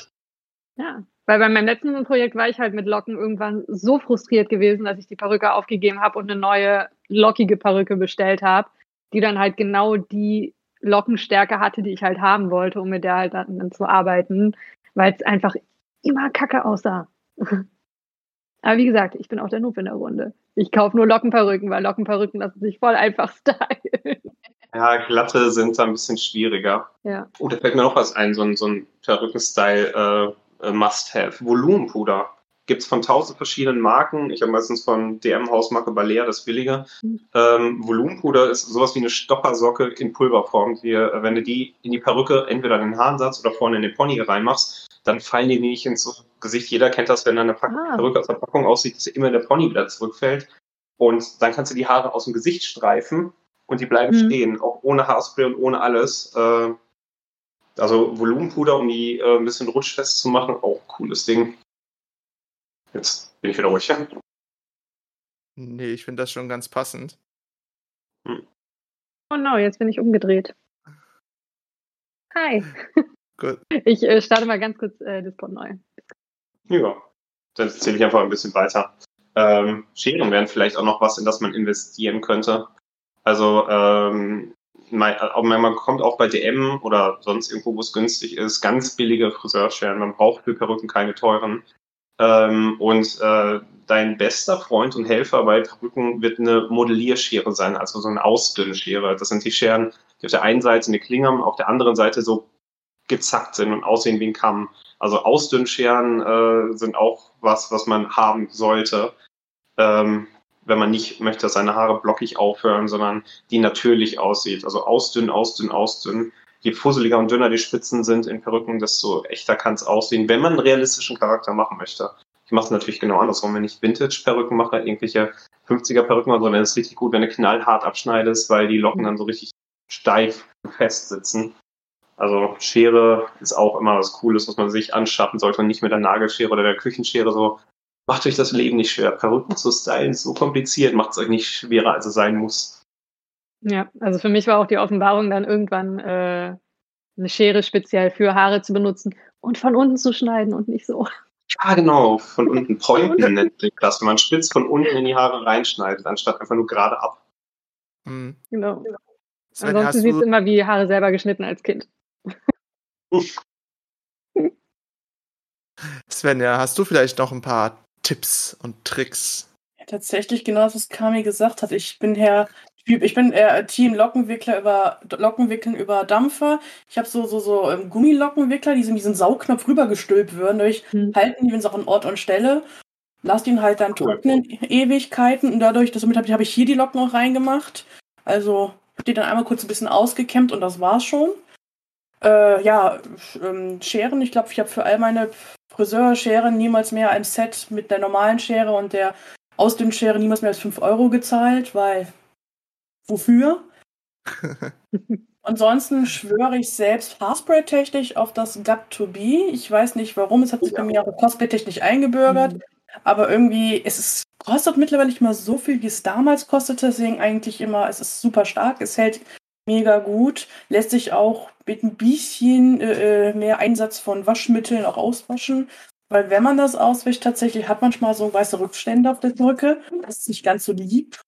Speaker 3: Ja, weil bei meinem letzten Projekt war ich halt mit Locken irgendwann so frustriert gewesen, dass ich die Perücke aufgegeben habe und eine neue lockige Perücke bestellt habe, die dann halt genau die Lockenstärke hatte, die ich halt haben wollte, um mit der halt dann, zu arbeiten, weil es einfach immer kacke aussah. Aber wie gesagt, ich bin auch der Noob in der Runde. Ich kaufe nur Lockenperücken, weil Lockenperücken lassen sich voll einfach stylen.
Speaker 1: Ja, glatte sind da ein bisschen schwieriger.
Speaker 3: Ja.
Speaker 1: Oh, da fällt mir noch was ein, so ein, so ein Perückenstyle äh, Must-Have. Volumenpuder gibt es von tausend verschiedenen Marken. Ich habe meistens von DM-Hausmarke Balea, das billige. Ähm, Volumenpuder ist sowas wie eine Stoppersocke in Pulverform. Die, äh, wenn du die in die Perücke entweder in den Haarensatz oder vorne in den Pony reinmachst, dann fallen die nicht ins Gesicht. Jeder kennt das, wenn eine Pack ah. Perücke aus der Packung aussieht, dass immer der Pony wieder zurückfällt. Und dann kannst du die Haare aus dem Gesicht streifen und die bleiben mhm. stehen, auch ohne Haarspray und ohne alles. Äh, also Volumenpuder, um die äh, ein bisschen rutschfest zu machen, auch cooles Ding. Jetzt bin ich wieder ruhig.
Speaker 2: Nee, ich finde das schon ganz passend.
Speaker 3: Hm. Oh no, jetzt bin ich umgedreht. Hi. Gut. Ich äh, starte mal ganz kurz äh, Discord neu.
Speaker 1: Ja, dann erzähle ich einfach ein bisschen weiter. Ähm, Scheren wären vielleicht auch noch was, in das man investieren könnte. Also ähm, man, kommt auch bei DM oder sonst irgendwo, wo es günstig ist, ganz billige Friseurscheren. Man braucht für Perücken keine teuren. Ähm, und äh, dein bester Freund und Helfer bei Perücken wird eine Modellierschere sein, also so eine Ausdünnschere. Das sind die Scheren, die auf der einen Seite eine Klinge haben, auf der anderen Seite so gezackt sind und aussehen wie ein Kamm. Also Ausdünnscheren äh, sind auch was, was man haben sollte, ähm, wenn man nicht möchte, dass seine Haare blockig aufhören, sondern die natürlich aussieht. Also ausdünnen, ausdünnen, ausdünnen je fusseliger und dünner die Spitzen sind in Perücken, desto echter kann es aussehen, wenn man einen realistischen Charakter machen möchte. Ich mache es natürlich genau andersrum. Wenn ich Vintage-Perücken mache, irgendwelche 50er-Perücken oder so, dann ist es richtig gut, wenn du knallhart abschneidest, weil die Locken dann so richtig steif fest sitzen. Also Schere ist auch immer was Cooles, was man sich anschaffen sollte und nicht mit der Nagelschere oder der Küchenschere so. Macht euch das Leben nicht schwer. Perücken zu stylen ist so kompliziert, macht es euch nicht schwerer, als es sein muss.
Speaker 3: Ja, also für mich war auch die Offenbarung dann irgendwann äh, eine Schere speziell für Haare zu benutzen und von unten zu schneiden und nicht so.
Speaker 1: Ja, genau, von unten pointen nennt sich das, wenn man spitz von unten in die Haare reinschneidet, anstatt einfach nur gerade ab.
Speaker 2: Hm.
Speaker 3: Genau.
Speaker 2: Sven,
Speaker 3: Ansonsten sieht es
Speaker 2: du,
Speaker 3: immer wie Haare selber geschnitten als Kind.
Speaker 2: Svenja, hast du vielleicht noch ein paar Tipps und Tricks?
Speaker 4: Ja, tatsächlich genau das, was Kami gesagt hat. Ich bin Herr ich bin eher Team Lockenwickler über Lockenwickeln über Dampfer. Ich habe so so so ähm, Gummilockenwickler, die so in diesen Saugknopf rübergestülpt würden. Dadurch
Speaker 3: Hm.
Speaker 4: halten die, wenn sie auch an Ort und Stelle. Lasst ihn halt dann trocknen Ewigkeiten und dadurch, damit habe ich, hab ich hier die Locken auch reingemacht. Also habe die dann einmal kurz ein bisschen ausgekämmt und das war's schon. Äh, ja, ähm, Scheren, ich glaube, ich habe für all meine Friseurscheren niemals mehr ein Set mit der normalen Schere und der Ausdünnschere niemals mehr als 5 Euro gezahlt, weil wofür? Ansonsten schwöre ich selbst Haarspray-technisch auf das Got to Be. Ich weiß nicht warum, es hat sich bei mir auch cosplay-technisch eingebürgert,
Speaker 3: Mhm.
Speaker 4: aber irgendwie, es ist, kostet mittlerweile nicht mal so viel, wie es damals kostete, deswegen eigentlich immer, es ist super stark, es hält mega gut, lässt sich auch mit ein bisschen äh, äh, mehr Einsatz von Waschmitteln auch auswaschen. Weil wenn man das auswäscht, tatsächlich hat manchmal so weiße Rückstände auf der Brücke. Das ist nicht ganz so lieb.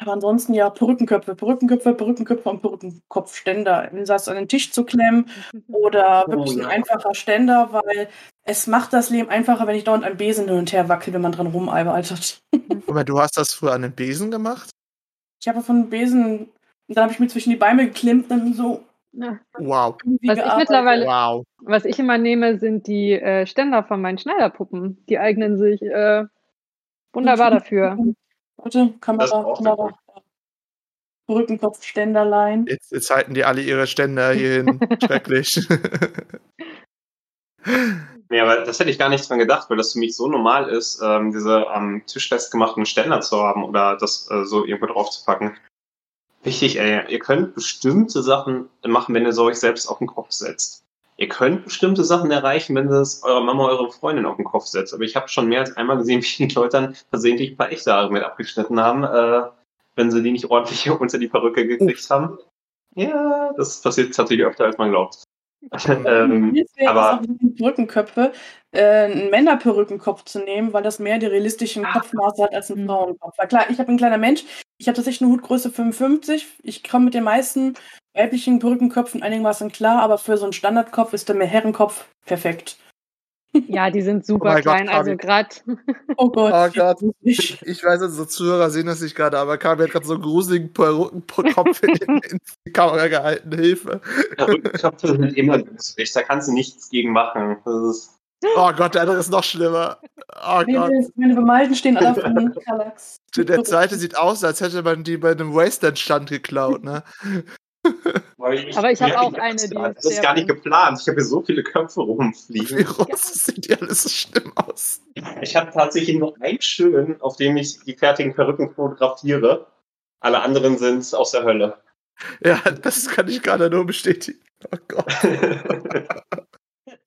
Speaker 4: Aber ansonsten ja, Perückenköpfe, Perückenköpfe, Perückenköpfe und Perückenkopfständer. In das an den Tisch zu klemmen oder
Speaker 1: Oh,
Speaker 4: wirklich
Speaker 1: ja.
Speaker 4: ein einfacher Ständer, weil es macht das Leben einfacher, wenn ich dauernd ein Besen hin und her wackelt, wenn man dran rumarbeitet.
Speaker 2: Moment, du hast das früher an den Besen gemacht?
Speaker 4: Ich habe von Besen, dann habe ich mir zwischen die Beine geklemmt, dann so
Speaker 3: Ja.
Speaker 2: Wow.
Speaker 3: Was ich mittlerweile-
Speaker 2: Wow.
Speaker 3: Was ich immer nehme, sind die äh, Ständer von meinen Schneiderpuppen. Die eignen sich äh, wunderbar dafür.
Speaker 4: Warte, Kamera,
Speaker 1: er
Speaker 4: Kamera. Rückenkopfständerlein.
Speaker 2: Jetzt, jetzt halten die alle ihre Ständer hier hin. Schrecklich.
Speaker 1: Nee, aber das hätte ich gar nicht dran gedacht, weil das für mich so normal ist, ähm, diese am Tisch festgemachten Ständer zu haben oder das äh, so irgendwo drauf zu packen. Wichtig, ey, ihr könnt bestimmte Sachen machen, wenn ihr so euch selbst auf den Kopf setzt. Ihr könnt bestimmte Sachen erreichen, wenn ihr es eurer Mama, eurer Freundin auf den Kopf setzt. Aber ich habe schon mehr als einmal gesehen, wie die Leute dann versehentlich ein paar echte Haare mit abgeschnitten haben, äh, wenn sie die nicht ordentlich unter die Perücke gekriegt haben. Ja, das passiert tatsächlich öfter, als man glaubt. ähm,
Speaker 4: Deswegen
Speaker 1: aber-
Speaker 4: ist auch mit den Perückenköpfe äh, einen Männerperückenkopf zu nehmen, weil das mehr die realistischen
Speaker 1: Ah.
Speaker 4: Kopfmaße hat als ein
Speaker 3: Mhm.
Speaker 4: Frauenkopf. Weil klar, ich habe ein kleiner Mensch, ich habe tatsächlich eine Hutgröße 55. Ich komme mit den meisten weiblichen Perückenköpfen einigermaßen klar, aber für so einen Standardkopf ist der mehr Herrenkopf perfekt.
Speaker 3: Ja, die sind super
Speaker 2: Gott,
Speaker 3: klein. also
Speaker 2: Fabi.
Speaker 3: gerade
Speaker 4: Oh Gott.
Speaker 2: Oh Gott.
Speaker 4: Ich,
Speaker 2: Ich weiß, unsere Zuhörer sehen das nicht gerade, aber Kabi hat gerade so einen gruseligen Perückenkopf in, in die Kamera gehalten. Hilfe.
Speaker 1: Rückenköpfe sind immer günstig, da kannst du nichts gegen machen. Das ist,
Speaker 2: Oh Gott, der andere ist noch schlimmer. Oh Gott.
Speaker 4: meine, Bemalten stehen alle auf dem Kallax.
Speaker 2: Der zweite sieht aus, als hätte man die bei einem Wasteland-Stand geklaut, ne?
Speaker 3: Aber ich hab
Speaker 1: Ja,
Speaker 3: auch eine, die
Speaker 1: Das
Speaker 3: ist
Speaker 1: gar nicht geplant. Ich habe hier so viele Köpfe
Speaker 2: Wie
Speaker 1: rumfliegen.
Speaker 2: groß sehen die alle so schlimm aus?
Speaker 1: Ich habe tatsächlich nur einen schönen, auf dem ich die fertigen Perücken fotografiere. Alle anderen sind aus der Hölle.
Speaker 2: Ja, das kann ich gerade nur bestätigen. Oh Gott.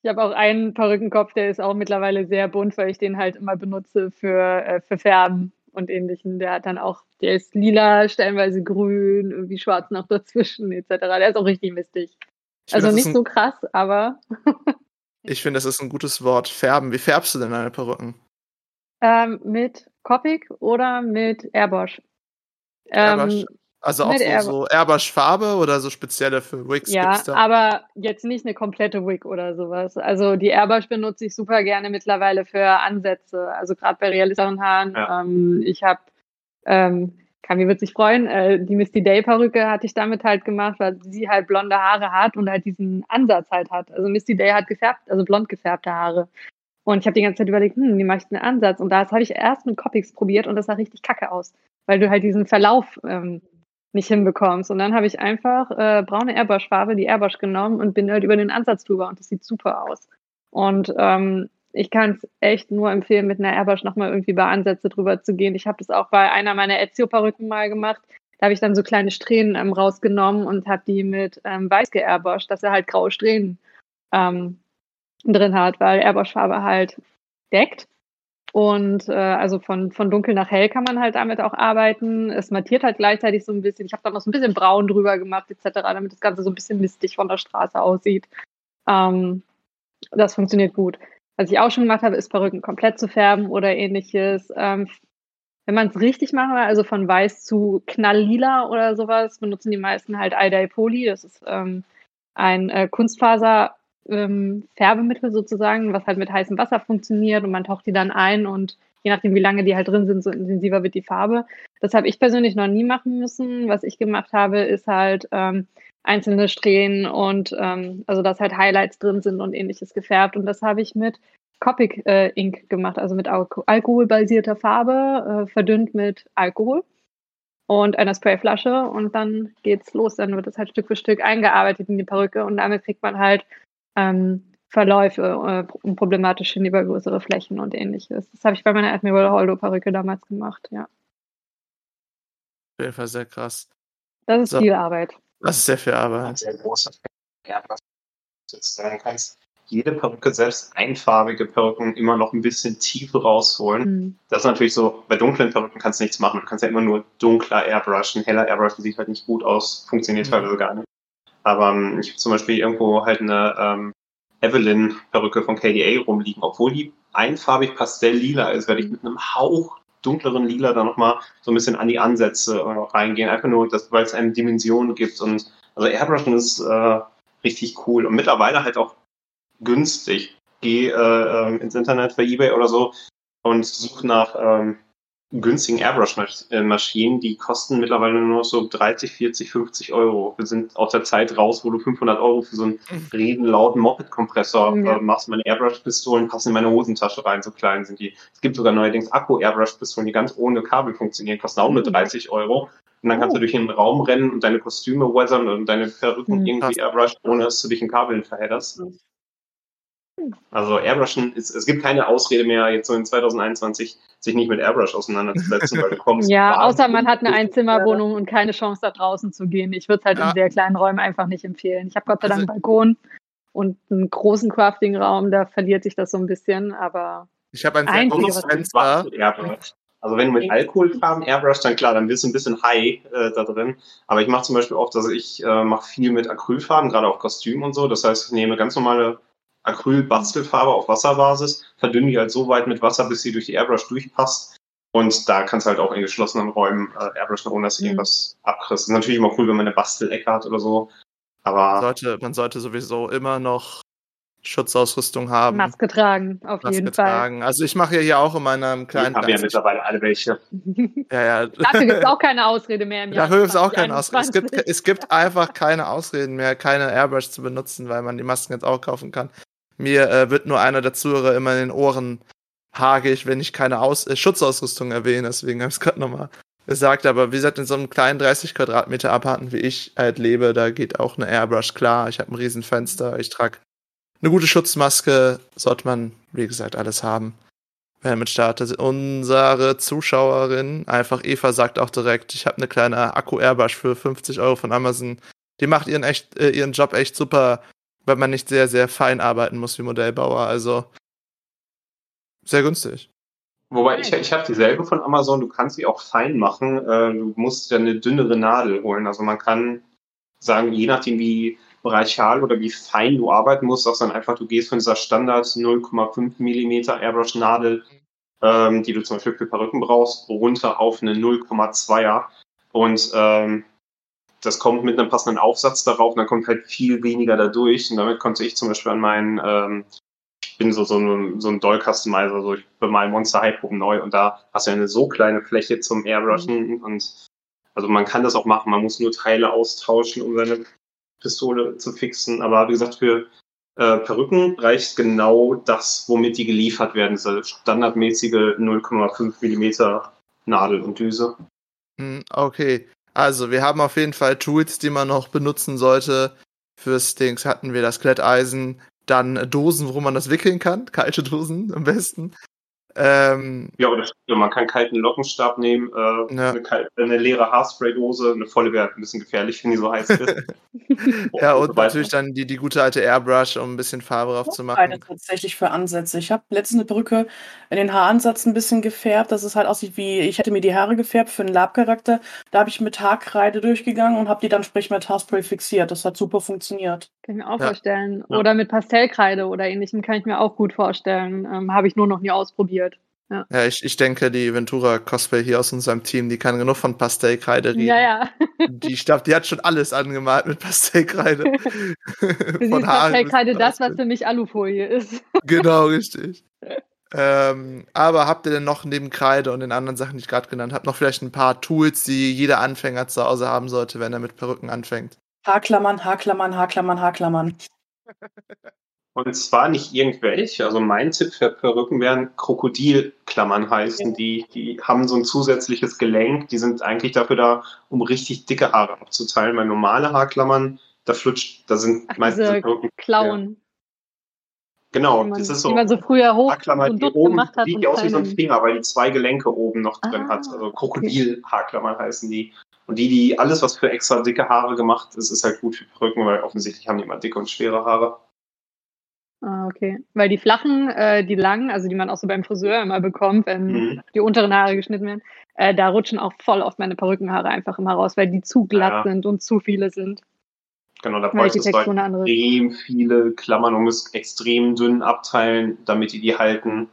Speaker 3: Ich habe auch einen Perückenkopf, der ist auch mittlerweile sehr bunt, weil ich den halt immer benutze für, äh, für Färben und ähnlichen. Der hat dann auch, der ist lila, stellenweise grün, irgendwie schwarz noch dazwischen, etc. Der ist auch richtig mistig.
Speaker 2: Ich
Speaker 3: Also nicht so krass, aber
Speaker 2: ich finde, das ist ein gutes Wort. Färben. Wie färbst du denn deine Perücken?
Speaker 3: ähm, mit Copic oder mit Airbosch. Ähm,
Speaker 2: Airbrush? Also auch so, so Airbrush-Farbe oder so spezielle für Wigs
Speaker 3: Ja,
Speaker 2: gibt's da?
Speaker 3: aber jetzt nicht eine komplette Wig oder sowas. Also die Airbrush benutze ich super gerne mittlerweile für Ansätze. Also gerade bei realistischen Haaren.
Speaker 1: Ja.
Speaker 3: Ähm, ich habe, ähm, Kami wird sich freuen, äh, die Misty Day Perücke hatte ich damit halt gemacht, weil sie halt blonde Haare hat und halt diesen Ansatz halt hat. Also Misty Day hat gefärbt, also blond gefärbte Haare. Und ich habe die ganze Zeit überlegt, hm, wie mache ich den Ansatz? Und das habe ich erst mit Copics probiert und das sah richtig kacke aus, weil du halt diesen Verlauf ähm, nicht hinbekommst. Und dann habe ich einfach äh, braune Airbrush-Farbe, die Airbrush genommen und bin halt über den Ansatz drüber und das sieht super aus. Und ähm, ich kann es echt nur empfehlen, mit einer Airbrush nochmal irgendwie bei Ansätze drüber zu gehen. Ich habe das auch bei einer meiner Ezio-Perücken mal gemacht. Da habe ich dann so kleine Strähnen ähm, rausgenommen und habe die mit ähm, weiß geairbushed, dass er halt graue Strähnen ähm, drin hat, weil Airbrush-Farbe halt deckt. Und äh, also von, von dunkel nach hell kann man halt damit auch arbeiten. Es mattiert halt gleichzeitig so ein bisschen. Ich habe da noch so ein bisschen braun drüber gemacht, etc., damit das Ganze so ein bisschen mistig von der Straße aussieht. Ähm, das funktioniert gut. Was ich auch schon gemacht habe, ist Perücken komplett zu färben oder ähnliches. Ähm, wenn man es richtig machen will, also von weiß zu knalllila oder sowas, benutzen die meisten halt Eye-Dye Poly. Das ist ähm, ein äh, Kunstfaser-Färbemittel ähm, sozusagen, was halt mit heißem Wasser funktioniert und man taucht die dann ein und je nachdem, wie lange die halt drin sind, so intensiver wird die Farbe. Das habe ich persönlich noch nie machen müssen. Was ich gemacht habe, ist halt ähm, einzelne Strähnen und ähm, also dass halt Highlights drin sind und ähnliches gefärbt. Und das habe ich mit Copic äh, Ink gemacht, also mit Al alkoholbasierter Farbe, äh, verdünnt mit Alkohol und einer Sprayflasche und dann geht's los. Dann wird es halt Stück für Stück eingearbeitet in die Perücke und damit kriegt man halt ähm, Verläufe äh, und problematisch hin über größere Flächen und ähnliches. Das habe ich bei meiner Admiral Holdo Perücke damals gemacht, ja.
Speaker 2: Auf jeden Fall sehr krass.
Speaker 3: Das ist so. viel Arbeit.
Speaker 2: Das ist sehr viel Arbeit.
Speaker 1: Sehr großer ja, was du jetzt sagen kannst jede Perücke, selbst einfarbige Perücken, immer noch ein bisschen Tiefe rausholen. Mhm. Das ist natürlich so, bei dunklen Perücken kannst du nichts machen. Du kannst ja immer nur dunkler airbrushen. Heller airbrushen sieht halt nicht gut aus, funktioniert mhm. teilweise gar nicht. Aber ähm, ich habe zum Beispiel irgendwo halt eine ähm, Evelyn-Perücke von KDA rumliegen. Obwohl die einfarbig pastell-lila ist, werde ich mit einem Hauch dunkleren Lila da nochmal so ein bisschen an die Ansätze äh, reingehen. Einfach nur, weil es eine Dimension gibt. Und also Airbrushen ist äh, richtig cool. Und mittlerweile halt auch günstig. Geh äh, ähm, ins Internet bei eBay oder so und such nach ähm, günstigen Airbrush-Maschinen. Die kosten mittlerweile nur so 30, 40, 50 Euro. Wir sind aus der Zeit raus, wo du 500 Euro für so einen mhm. riesenlauten Moped-Kompressor ja. äh, machst. Meine Airbrush-Pistolen passen in meine Hosentasche rein, so klein sind die. Es gibt sogar neuerdings Akku-Airbrush-Pistolen, die ganz ohne Kabel funktionieren, kosten auch nur 30 mhm. Euro. Und dann kannst du oh. durch den Raum rennen und deine Kostüme weathern und deine Perücken mhm, irgendwie airbrush, ohne dass du dich in Kabeln verhedderst. Also Airbrushen, ist, es gibt keine Ausrede mehr, jetzt so in 2021 sich nicht mit Airbrush auseinanderzusetzen, weil du kommst.
Speaker 3: ja, außer man hat eine Einzimmerwohnung und keine Chance, da draußen zu gehen. Ich würde es halt ja. in sehr kleinen Räumen einfach nicht empfehlen. Ich habe Gott sei Dank also, einen Balkon und einen großen Crafting-Raum, da verliert sich das so ein bisschen, aber.
Speaker 2: Ich habe ein sehr großes Fenster.
Speaker 1: Also wenn du mit Alkoholfarben Airbrush, dann klar, dann bist du ein bisschen high äh, da drin. Aber ich mache zum Beispiel oft, dass ich äh, mache viel mit Acrylfarben, gerade auf Kostüm und so. Das heißt, ich nehme ganz normale Acryl-Bastelfarbe auf Wasserbasis, verdünne die halt so weit mit Wasser, bis sie durch die Airbrush durchpasst. Und da kannst du halt auch in geschlossenen Räumen äh, Airbrushen, ohne dass du mhm. irgendwas abkriegst. ist natürlich immer cool, wenn man eine Bastelecke hat oder so. Aber
Speaker 2: man sollte, man sollte sowieso immer noch Schutzausrüstung haben.
Speaker 3: Maske tragen, auf Maske jeden tragen. Fall.
Speaker 2: Also ich mache ja hier auch in meinem kleinen.
Speaker 1: Ich habe ja mittlerweile alle welche.
Speaker 2: ja, ja.
Speaker 3: Dafür gibt es auch keine Ausrede mehr im Jahr.
Speaker 2: Dafür gibt es auch keine Ausrede. Es gibt, es gibt einfach keine Ausreden mehr, keine Airbrush zu benutzen, weil man die Masken jetzt auch kaufen kann. Mir äh, wird nur einer der Zuhörer immer in den Ohren hagig, wenn ich keine Aus äh, Schutzausrüstung erwähne. Deswegen habe ich es gerade nochmal gesagt. Aber wie gesagt, in so einem kleinen 30 Quadratmeter Apartment, wie ich halt lebe, da geht auch eine Airbrush klar. Ich habe ein Riesenfenster. Ich trage eine gute Schutzmaske. Sollte man, wie gesagt, alles haben. Wer mit startet. Unsere Zuschauerin, einfach Eva, sagt auch direkt, ich habe eine kleine Akku-Airbrush für 50 Euro von Amazon. Die macht ihren, echt, äh, ihren Job echt super weil man nicht sehr, sehr fein arbeiten muss wie Modellbauer. Also sehr günstig.
Speaker 1: Wobei ich, ich habe dieselbe von Amazon, du kannst sie auch fein machen. Äh, du musst ja eine dünnere Nadel holen. Also man kann sagen, je nachdem wie brachial oder wie fein du arbeiten musst, sagst dann einfach, du gehst von dieser Standard 0,5 mm Airbrush Nadel, ähm, die du zum Beispiel für Perücken brauchst, runter auf eine 0,2er. Und ähm, das kommt mit einem passenden Aufsatz darauf und dann kommt halt viel weniger dadurch. Und damit konnte ich zum Beispiel an meinen, ähm, ich bin so, so ein, so ein Doll-Customizer, so ich bemal Monster High Proben neu und da hast du ja eine so kleine Fläche zum Airbrushen mhm. und also man kann das auch machen, man muss nur Teile austauschen, um seine Pistole zu fixen. Aber wie gesagt, für äh, Perücken reicht genau das, womit die geliefert werden. Diese standardmäßige 0,5 Millimeter Nadel und Düse.
Speaker 2: Hm, okay. Also, wir haben auf jeden Fall Tools, die man noch benutzen sollte. Fürs Dings hatten wir das Glätteisen. dann Dosen, wo man das wickeln kann, kalte Dosen am besten. Ähm,
Speaker 1: ja, oder man kann kalten Lockenstab nehmen, äh, ja. eine, kalte, eine, leere Haarspraydose, eine volle wäre ein bisschen gefährlich, wenn die so heiß ist.
Speaker 2: ja, und, und natürlich dann die, die gute alte Airbrush, um ein bisschen Farbe drauf zu machen.
Speaker 4: tatsächlich für Ansätze. Ich habe letztens eine Brücke in den Haaransatz ein bisschen gefärbt, dass es halt aussieht wie, ich hätte mir die Haare gefärbt für einen Lab-Charakter. Da habe ich mit Haarkreide durchgegangen und habe die dann sprich mit Haarspray fixiert. Das hat super funktioniert.
Speaker 3: Kann ich mir auch ja. vorstellen. Oder mit Pastellkreide oder ähnlichem kann ich mir auch gut vorstellen. Ähm, habe ich nur noch nie ausprobiert. Ja,
Speaker 2: ja ich, ich denke, die Ventura Cosplay hier aus unserem Team, die kann genug von Pastellkreide reden.
Speaker 3: Ja, ja.
Speaker 2: die, ich glaube, die hat schon alles angemalt mit Pastellkreide.
Speaker 3: von Pastellkreide das, was für mich Alufolie ist.
Speaker 2: genau, richtig. Ähm, aber habt ihr denn noch neben Kreide und den anderen Sachen, die ich gerade genannt habe, noch vielleicht ein paar Tools, die jeder Anfänger zu Hause haben sollte, wenn er mit Perücken anfängt?
Speaker 4: Haarklammern, Haarklammern, Haarklammern, Haarklammern.
Speaker 1: Und zwar nicht irgendwelche. Also mein Tipp für Perücken wären Krokodilklammern heißen. Die, die haben so ein zusätzliches Gelenk. Die sind eigentlich dafür da, um richtig dicke Haare abzuteilen. Weil normale Haarklammern, da flutscht, da sind
Speaker 3: Ach, meistens diese Klauen. Ja.
Speaker 1: Genau, man, das ist so.
Speaker 3: Wie man so früher hoch
Speaker 1: Haarklammer, und die oben gemacht hat. Sieht aus wie so ein Finger, weil die zwei Gelenke oben noch drin ah, hat. Also Krokodil-Haarklammern heißen die. Und die, die alles, was für extra dicke Haare gemacht ist, ist halt gut für Perücken, weil offensichtlich haben die immer dicke und schwere Haare.
Speaker 3: Ah, okay. Weil die flachen, äh, die langen, also die man auch so beim Friseur immer bekommt, wenn mhm. die unteren Haare geschnitten werden, äh, da rutschen auch voll oft meine Perückenhaare einfach immer raus, weil die zu glatt ja. sind und zu viele sind.
Speaker 1: Genau, da bräuchtest du halt extrem viele Klammern und musst extrem dünn abteilen, damit die die halten.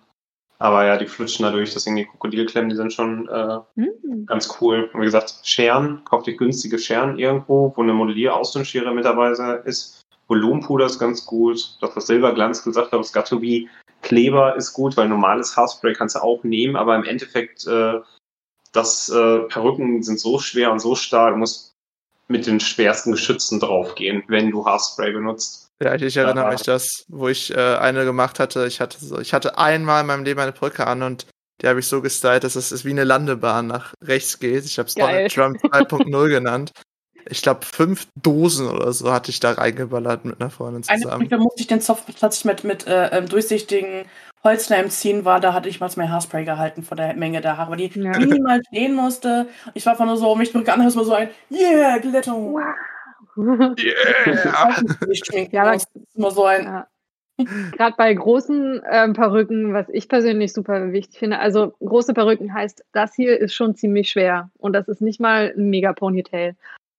Speaker 1: Aber ja, die flutschen dadurch, deswegen die Krokodilklemmen, die sind schon äh, mhm. ganz cool. Und wie gesagt, Scheren, kauft ihr günstige Scheren irgendwo, wo eine Modellier-Austauschschere mit dabei ist. Volumenpuder ist ganz gut. Das, was Silberglanz gesagt hat, das Gattobi Kleber ist gut, weil normales Haarspray kannst du auch nehmen, aber im Endeffekt, äh, das äh, Perücken sind so schwer und so stark, du musst mit den schwersten Geschützen draufgehen, wenn du Haarspray benutzt.
Speaker 2: Ja, ich, erinnere ja. mich das, wo ich äh, eine gemacht hatte. Ich hatte so, ich hatte einmal in meinem Leben eine Perücke an und die habe ich so gestylt, dass es wie eine Landebahn nach rechts geht. Ich habe es Donald Trump 2.0 genannt ich glaube, fünf Dosen oder so hatte ich da reingeballert mit einer Freundin zusammen.
Speaker 4: Eine musste ich den Soft plötzlich mit, mit äh, ähm, durchsichtigen Holzleim ziehen war, da hatte ich mal mein Haarspray gehalten vor der Menge der Haare, weil die ja. minimal stehen musste. Ich war einfach nur so, mich drücke an, mal so ein Yeah, Glättung. Wow. Yeah. ja, das ist immer so ein. Ja.
Speaker 3: Gerade bei großen ähm, Perücken, was ich persönlich super wichtig finde, also große Perücken heißt, das hier ist schon ziemlich schwer und das ist nicht mal ein mega Ponytail.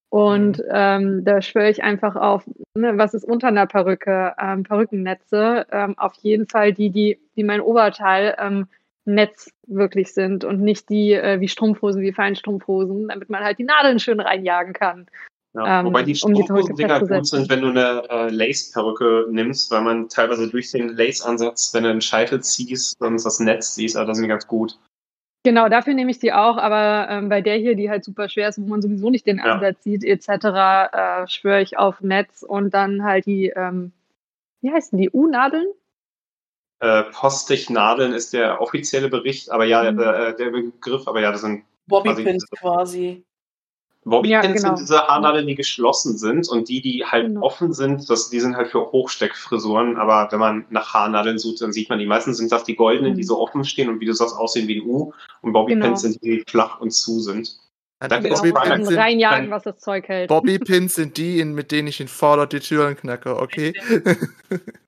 Speaker 3: Und mhm. ähm, da schwöre ich einfach auf, ne, was ist unter einer Perücke? Ähm, Perückennetze. Ähm, auf jeden Fall die, die, die mein Oberteil ähm, Netz wirklich sind und nicht die äh, wie Strumpfhosen, wie Feinstrumpfhosen, damit man halt die Nadeln schön reinjagen kann.
Speaker 1: Ja, ähm, wobei die Strumpfhosen-Dinger um gut sind, wenn du eine äh, Lace-Perücke nimmst, weil man teilweise durch den Lace-Ansatz, wenn du einen Scheitel ziehst, dann das Netz siehst, aber das sind die ganz gut.
Speaker 3: Genau, dafür nehme ich die auch, aber ähm, bei der hier, die halt super schwer ist, wo man sowieso nicht den Ansatz ja. sieht, etc., äh, schwöre ich auf Netz und dann halt die, ähm, wie heißen die, U-Nadeln?
Speaker 1: Äh, Postig-Nadeln ist der offizielle Bericht, aber ja, mhm. äh, der Begriff, aber ja, das sind
Speaker 4: Bobbypins quasi. quasi.
Speaker 1: Bobbypins ja, genau. sind diese Haarnadeln, die geschlossen sind und die, die halt genau. offen sind, das, die sind halt für Hochsteckfrisuren, aber wenn man nach Haarnadeln sucht, dann sieht man die. Meisten sind das die goldenen, mhm. die so offen stehen und wie du sagst, aussehen wie ein U und Bobbypins genau. sind die, die flach und zu sind.
Speaker 3: Danke, Bobby Pins sind, reinjagen, was das Zeug hält.
Speaker 2: Bobby Pins sind die, mit denen ich in Fallout die Türen knacke, okay?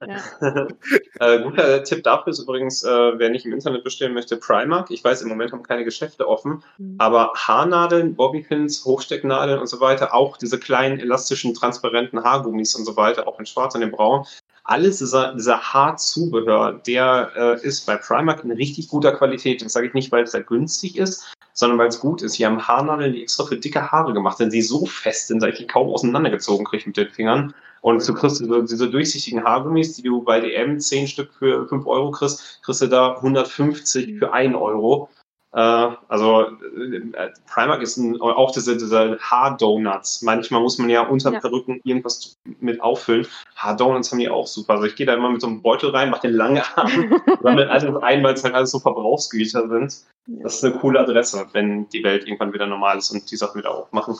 Speaker 1: äh, guter Tipp dafür ist übrigens, äh, wer nicht im Internet bestellen möchte, Primark. Ich weiß, im Moment haben keine Geschäfte offen, mhm. aber Haarnadeln, Bobbypins, Hochstecknadeln und so weiter, auch diese kleinen elastischen, transparenten Haargummis und so weiter, auch in schwarz und in braun, alles dieser, dieser Haarzubehör, der äh, ist bei Primark in richtig guter Qualität. Das sage ich nicht, weil es da günstig ist, sondern weil es gut ist. Hier haben Haarnadeln, die extra für dicke Haare gemacht sind, die so fest sind, dass ich die kaum auseinandergezogen kriege mit den Fingern. Und du kriegst diese, diese durchsichtigen Haargummis, die du bei DM 10 Stück für 5 Euro kriegst, kriegst du da 150 für 1 Euro. Äh, also äh, Primark ist ein, auch diese, diese Haardonuts. Manchmal muss man ja unter ja. Perücken irgendwas mit auffüllen. Haardonuts haben die auch super. Also ich gehe da immer mit so einem Beutel rein, mache den lange Arm, sammle alles ein, weil es halt alles so Verbrauchsgüter sind. Das ist eine coole Adresse, wenn die Welt irgendwann wieder normal ist und die Sachen wieder aufmachen.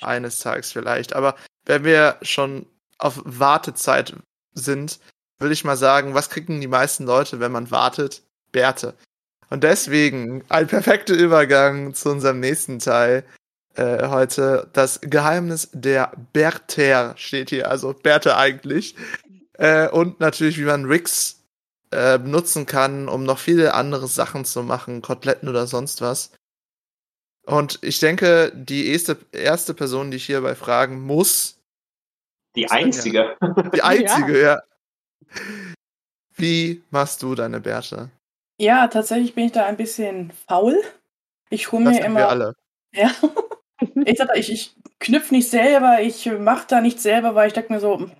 Speaker 2: Eines Tages vielleicht. Aber wenn wir schon auf Wartezeit sind, würde ich mal sagen, was kriegen die meisten Leute, wenn man wartet? Bärte. Und deswegen ein perfekter Übergang zu unserem nächsten Teil äh, heute. Das Geheimnis der Bärter steht hier, also Bärte eigentlich. Äh, und natürlich, wie man Rigs äh, benutzen kann, um noch viele andere Sachen zu machen, Koteletten oder sonst was. Und ich denke, die erste, erste Person, die ich hierbei fragen muss.
Speaker 1: Die einzige.
Speaker 2: Die einzige, ja. ja. Wie machst du deine Bärte?
Speaker 4: Ja, tatsächlich bin ich da ein bisschen faul. Ich hole mir immer.
Speaker 2: Wir alle.
Speaker 4: Ja. ich sag, ich, ich knüpfe nicht selber, ich mache da nicht selber, weil ich denke mir so,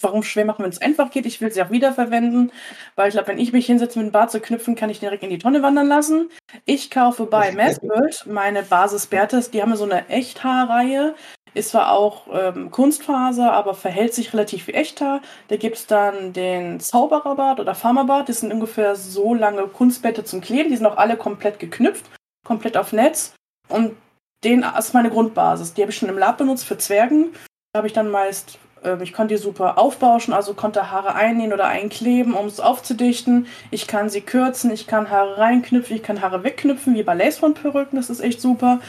Speaker 4: warum schwer machen, wenn es einfach geht? Ich will sie auch wiederverwenden, weil ich glaube, wenn ich mich hinsetze, mit dem Bart zu knüpfen, kann ich direkt in die Tonne wandern lassen. Ich kaufe bei Massworld meine Basis Bertes, die haben so eine Echthaarreihe. Ist zwar auch ähm, Kunstfaser, aber verhält sich relativ wie Echthaar. Da gibt es dann den Zaubererbart oder Farmerbart. Das sind ungefähr so lange Kunstbette zum Kleben. Die sind auch alle komplett geknüpft, komplett auf Netz. Und den ist meine Grundbasis. Die habe ich schon im Lab benutzt für Zwergen. Da habe ich dann meist ähm, ich konnte die super aufbauschen, also konnte Haare einnähen oder einkleben, um es aufzudichten. Ich kann sie kürzen, ich kann Haare reinknüpfen, ich kann Haare wegknüpfen, wie bei Lacefront-Perücken, das ist echt super.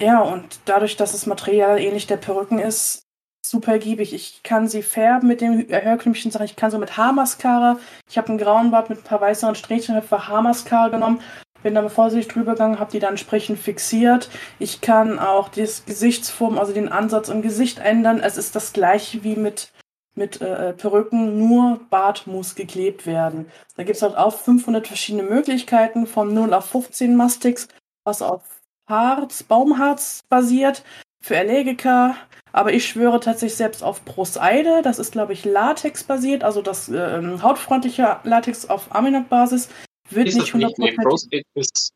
Speaker 4: Ja, und dadurch, dass das Material ähnlich der Perücken ist, super giebig. Ich kann sie färben mit dem herkömmlichen Sachen. Ich kann so mit Haarmascara. Ich habe einen grauen Bart mit ein paar weißeren Strähnchen, für Haarmascara genommen. Bin dann vorsichtig drüber gegangen, habe die dann entsprechend fixiert. Ich kann auch die Gesichtsform, also den Ansatz im Gesicht ändern. Es ist das gleiche wie mit, mit äh, Perücken, nur Bart muss geklebt werden. Da gibt es halt auch 500 verschiedene Möglichkeiten, von 0 auf 15 Mastix, was auf Harz, Baumharz basiert, für Allergiker. Aber ich schwöre tatsächlich selbst auf Proseide. Das ist, glaube ich, Latex basiert, also das äh, hautfreundliche Latex auf Aminat-Basis. Wird ist nicht 100%. Nee,
Speaker 1: Prostate ist,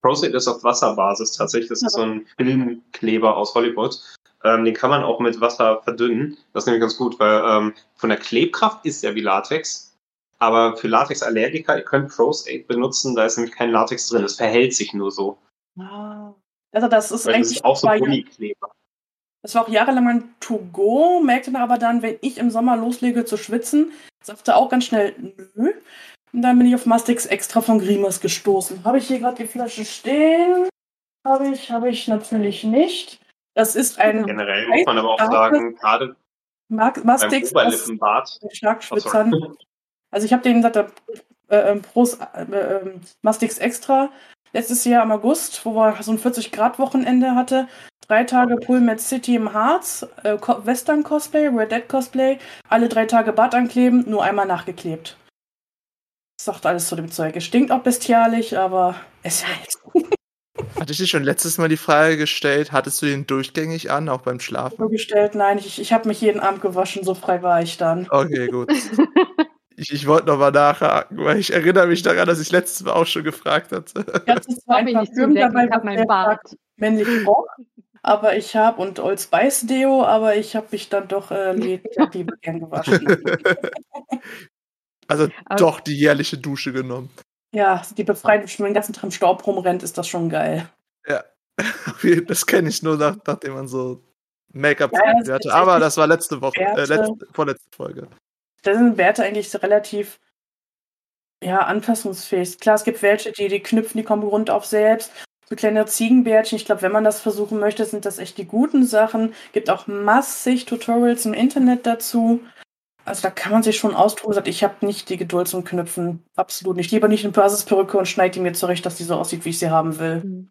Speaker 1: Prostate ist auf Wasserbasis tatsächlich. Das ist so ein Filmkleber aus Hollywood. Ähm, den kann man auch mit Wasser verdünnen. Das ist nämlich ganz gut, weil ähm, von der Klebkraft ist er wie Latex. Aber für Latex-Allergiker, ihr könnt Prostate benutzen, da ist nämlich kein Latex drin. Es verhält sich nur so.
Speaker 4: Ah. Also das ist
Speaker 1: weil
Speaker 4: eigentlich
Speaker 1: das ist auch so Gummikleber.
Speaker 4: Das war auch jahrelang mein To-Go, merkte dann aber dann, wenn ich im Sommer loslege zu schwitzen, sagte auch ganz schnell, nö, und dann bin ich auf Mastix extra von Grimas gestoßen. Habe ich hier gerade die Flasche stehen? Habe ich, habe ich natürlich nicht. Das ist ein.
Speaker 1: Generell muss man aber auch sagen, gerade
Speaker 4: Mastix
Speaker 1: Oberlippenbart.
Speaker 4: Oh, also ich habe den gesagt, äh, äh, Pros, äh, äh, Mastix Extra letztes Jahr im August, wo wir so ein 40-Grad-Wochenende hatte. Drei Tage Pool Med City im Harz, äh, Western Cosplay, Red Dead Cosplay, alle drei Tage Bart ankleben, nur einmal nachgeklebt sagt alles zu dem Zeug. Es stinkt auch bestialisch, aber es halt.
Speaker 2: Hatte ich dir schon letztes Mal die Frage gestellt, hattest du den durchgängig an, auch beim Schlafen?
Speaker 4: Gestellt, nein, ich, ich habe mich jeden Abend gewaschen, so frei war ich dann.
Speaker 2: Okay, gut. ich, ich wollte nochmal nachhaken, weil ich erinnere mich daran, dass ich letztes Mal auch schon gefragt hatte.
Speaker 4: Ich hatte zwar ein Parfüm dabei, ich mein Bart. männlich Rock, aber ich habe, und Old Spice Deo, aber ich habe mich dann doch äh, lieber gern gewaschen.
Speaker 2: Also Aber doch die jährliche Dusche genommen.
Speaker 4: Ja, die befreit, wenn man den ganzen Tag im Staub rumrennt, ist das schon geil.
Speaker 2: Ja, das kenne ich nur, nach, nachdem man so Make-up ja, hatte. Aber das war letzte Woche, äh, letzte, vorletzte Folge.
Speaker 4: Da sind Werte eigentlich relativ ja, anpassungsfähig. Klar, es gibt welche, die, die knüpfen, die kommen rund auf selbst. So kleine Ziegenbärtchen, ich glaube, wenn man das versuchen möchte, sind das echt die guten Sachen. Gibt auch massig Tutorials im Internet dazu. Also da kann man sich schon austoben. Sagt, ich habe nicht die Geduld zum Knüpfen. Absolut nicht. Lieber nicht eine Basisperücke und schneide die mir zurecht, dass die so aussieht, wie ich sie haben will.
Speaker 2: Mhm.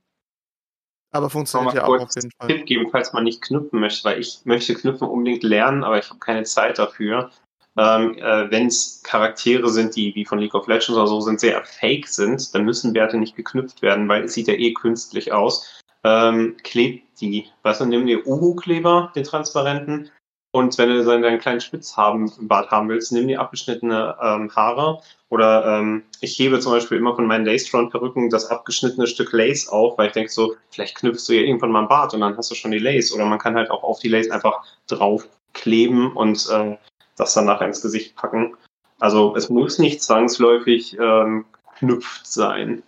Speaker 2: Aber funktioniert ja auch auf jeden Fall.
Speaker 1: Tipp geben, falls man nicht knüpfen möchte, weil ich möchte knüpfen unbedingt lernen, aber ich habe keine Zeit dafür. Ähm, äh, Wenn es Charaktere sind, die wie von League of Legends oder so sind, sehr fake sind, dann müssen Werte nicht geknüpft werden, weil es sieht ja eh künstlich aus. Ähm, klebt die, weißt du, nimm dir Uhu-Kleber, den transparenten, und wenn du so einen kleinen Spitz haben, haben willst, nimm dir abgeschnittene ähm, Haare. Oder ähm, ich hebe zum Beispiel immer von meinen Lace-Front-Perücken das abgeschnittene Stück Lace auf, weil ich denke so, vielleicht knüpfst du ja irgendwann mal ein Bart und dann hast du schon die Lace. Oder man kann halt auch auf die Lace einfach draufkleben und äh, das dann nachher ins Gesicht packen. Also es muss nicht zwangsläufig ähm, knüpft sein.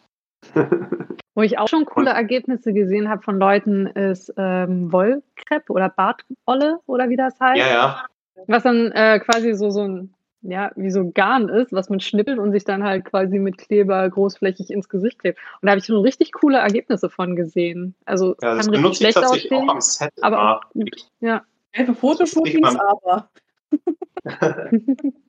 Speaker 3: Wo ich auch schon coole Ergebnisse gesehen habe von Leuten, ist ähm, Wollkrepp oder Bartolle oder wie das heißt.
Speaker 1: Ja, ja.
Speaker 3: Was dann äh, quasi so, so ein ja, wie so Garn ist, was man schnippelt und sich dann halt quasi mit Kleber großflächig ins Gesicht klebt. Und da habe ich schon richtig coole Ergebnisse von gesehen. Also
Speaker 1: Ja, das
Speaker 3: kann richtig
Speaker 1: benutze ich
Speaker 3: schlecht
Speaker 1: tatsächlich
Speaker 3: aussehen,
Speaker 1: auch am Set.
Speaker 3: aber auch. Ja.
Speaker 4: Elfe Fotoshootings, aber.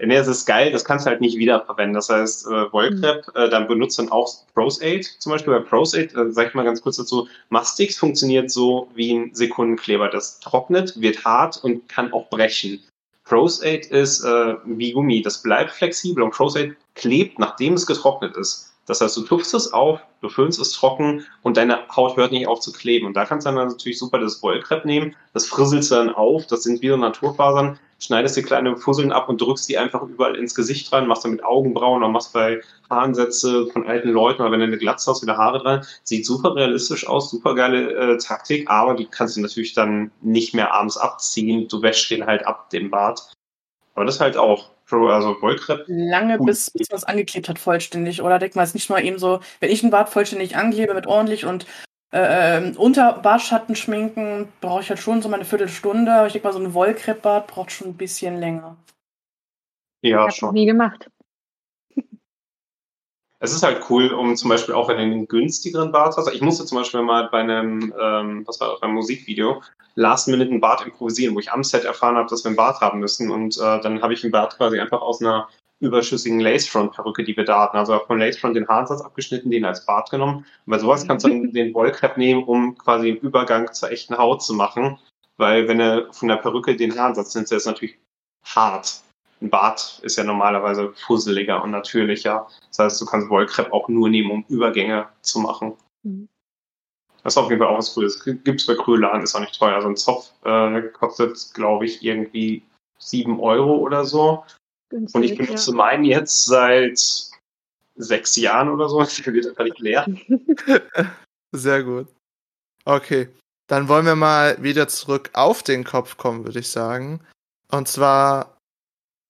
Speaker 1: Nee, es ist geil, das kannst du halt nicht wiederverwenden. Das heißt, äh, Wollcrep, äh, dann benutzt dann auch Pros8. Zum Beispiel bei Pros8, äh, sag ich mal ganz kurz dazu, Mastix funktioniert so wie ein Sekundenkleber. Das trocknet, wird hart und kann auch brechen. Pros8 ist äh, wie Gummi, das bleibt flexibel und Pros8 klebt, nachdem es getrocknet ist. Das heißt, du tupfst es auf, du föhnst es trocken und deine Haut hört nicht auf zu kleben. Und da kannst du dann natürlich super das Wollcrep nehmen, das frisselst du dann auf, das sind wieder Naturfasern, schneidest dir kleine Fusseln ab und drückst die einfach überall ins Gesicht rein, machst damit Augenbrauen oder machst bei Haaransätze von alten Leuten, oder wenn du eine Glatze hast, wieder Haare dran. Sieht super realistisch aus, super geile äh, Taktik, aber die kannst du natürlich dann nicht mehr abends abziehen. Du wäschst den halt ab, dem Bart. Aber das ist halt auch Pro, also Wollcrep.
Speaker 4: Lange, bis, bis man es angeklebt hat, vollständig. Oder denkt man es nicht mal eben so, wenn ich einen Bart vollständig anklebe mit ordentlich und äh, ähm, unter Bartschatten schminken, brauche ich halt schon so mal eine Viertelstunde. Aber ich denke mal, so ein Wollkreppbart braucht schon ein bisschen länger.
Speaker 1: Ja,
Speaker 3: ich
Speaker 1: schon.
Speaker 3: nie gemacht.
Speaker 1: Es ist halt cool, um zum Beispiel auch wenn du einen günstigeren Bart hast. Ich musste zum Beispiel mal bei einem, ähm, was war das, beim Musikvideo, Last Minute einen Bart improvisieren, wo ich am Set erfahren habe, dass wir einen Bart haben müssen. Und äh, dann habe ich einen Bart quasi einfach aus einer überschüssigen Lacefront-Perücke, die wir da hatten. Also von Lacefront den Haaransatz abgeschnitten, den als Bart genommen. Und bei sowas kannst du dann den Wollcrep nehmen, um quasi einen Übergang zur echten Haut zu machen. Weil wenn du von der Perücke den Haaransatz nimmst, der ist natürlich hart. Ein Bart ist ja normalerweise fusseliger und natürlicher. Das heißt, du kannst Wollcrep auch nur nehmen, um Übergänge zu machen.
Speaker 3: Mhm.
Speaker 1: Das ist auf jeden Fall auch was Cooles. Gibt es bei Krülladen, ist auch nicht teuer. Also ein Zopf äh, kostet, glaube ich, irgendwie 7 Euro oder so.
Speaker 3: Günstig,
Speaker 1: Und ich benutze meinen jetzt seit sechs Jahren oder so. Der wird völlig leer.
Speaker 2: Sehr gut. Okay, dann wollen wir mal wieder zurück auf den Kopf kommen, würde ich sagen. Und zwar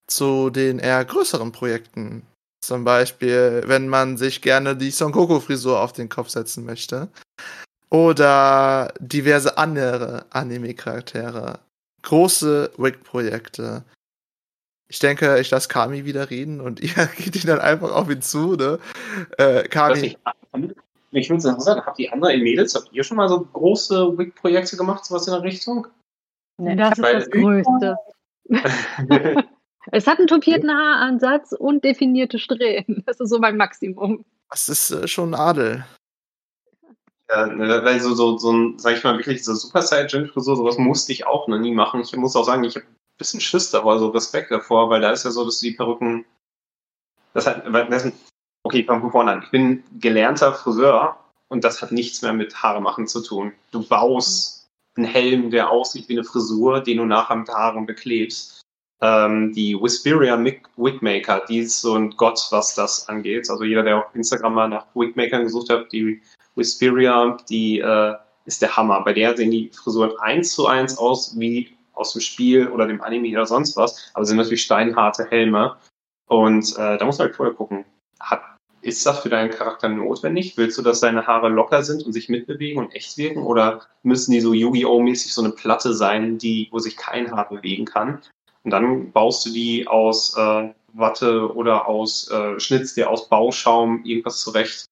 Speaker 2: zu den eher größeren Projekten. Zum Beispiel, wenn man sich gerne die Son Goku-Frisur auf den Kopf setzen möchte. Oder diverse andere Anime-Charaktere. Große Wig-Projekte. Ich denke, ich lasse Kami wieder reden und ihr geht ihn dann einfach auf ihn zu, ne? Äh, Kami,
Speaker 1: mich würde interessieren, habt ihr andere Mädels, habt ihr schon mal so große Wig-Projekte gemacht, sowas in der Richtung?
Speaker 4: Nee,
Speaker 3: Das
Speaker 4: ich
Speaker 3: ist das Größte. Es hat einen topierten Haaransatz und definierte Strähnen. Das ist so mein Maximum.
Speaker 2: das ist äh, schon Adel.
Speaker 1: Ja, ne, weil so, so, so ein, sag ich mal, wirklich so Super Saiyan Frisur, sowas musste ich auch noch nie machen. Ich muss auch sagen, ich habe ein bisschen Schiss davor, so Respekt davor, weil da ist ja so, dass du die Perücken, das hat, das, okay, ich fange von vorne an. Ich bin gelernter Friseur und das hat nichts mehr mit Haare machen zu tun. Du baust einen Helm, der aussieht wie eine Frisur, den du nachher mit Haaren beklebst. Ähm, die Whisperia Wigmaker, die ist so ein Gott, was das angeht. Also jeder, der auf Instagram mal nach Wigmakern gesucht hat, die Whisperia, die äh, ist der Hammer. Bei der sehen die Frisuren eins zu eins aus wie aus dem Spiel oder dem Anime oder sonst was, aber sind natürlich steinharte Helme. Und äh, da muss man halt vorher gucken, hat, ist das für deinen Charakter notwendig? Willst du, dass deine Haare locker sind und sich mitbewegen und echt wirken? Oder müssen die so Yu-Gi-Oh!-mäßig so eine Platte sein, die, wo sich kein Haar bewegen kann? Und dann baust du die aus äh, Watte oder aus, äh, schnitzt dir aus Bauschaum irgendwas zurecht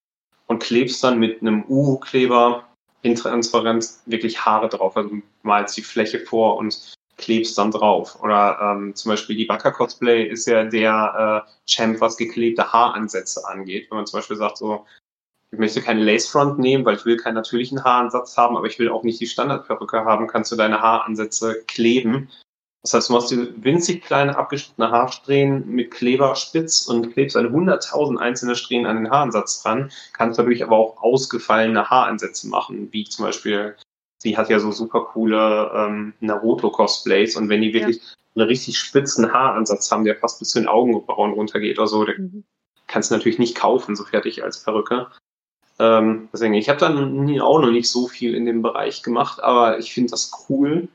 Speaker 1: und klebst dann mit einem U-Kleber intransparent wirklich Haare drauf. Also malst die Fläche vor und klebst dann drauf. Oder ähm, zum Beispiel die Baka Cosplay ist ja der äh, Champ, was geklebte Haaransätze angeht. Wenn man zum Beispiel sagt, so, ich möchte keine Lacefront nehmen, weil ich will keinen natürlichen Haaransatz haben, aber ich will auch nicht die Standardperücke haben, kannst du deine Haaransätze kleben. Das heißt, du machst dir winzig kleine abgeschnittene Haarsträhnen mit Kleberspitz und klebst eine 100.000 einzelne Strähnen an den Haaransatz dran. Kannst dadurch aber auch ausgefallene Haaransätze machen, wie zum Beispiel, sie hat ja so super coole ähm, Naruto-Cosplays und wenn die wirklich einen richtig spitzen Haaransatz haben, der fast bis zu den Augenbrauen runtergeht oder so, der
Speaker 3: Mhm.
Speaker 1: kannst du natürlich nicht kaufen, so fertig als Perücke. Ähm, deswegen, ich habe dann auch noch nicht so viel in dem Bereich gemacht, aber ich finde das cool,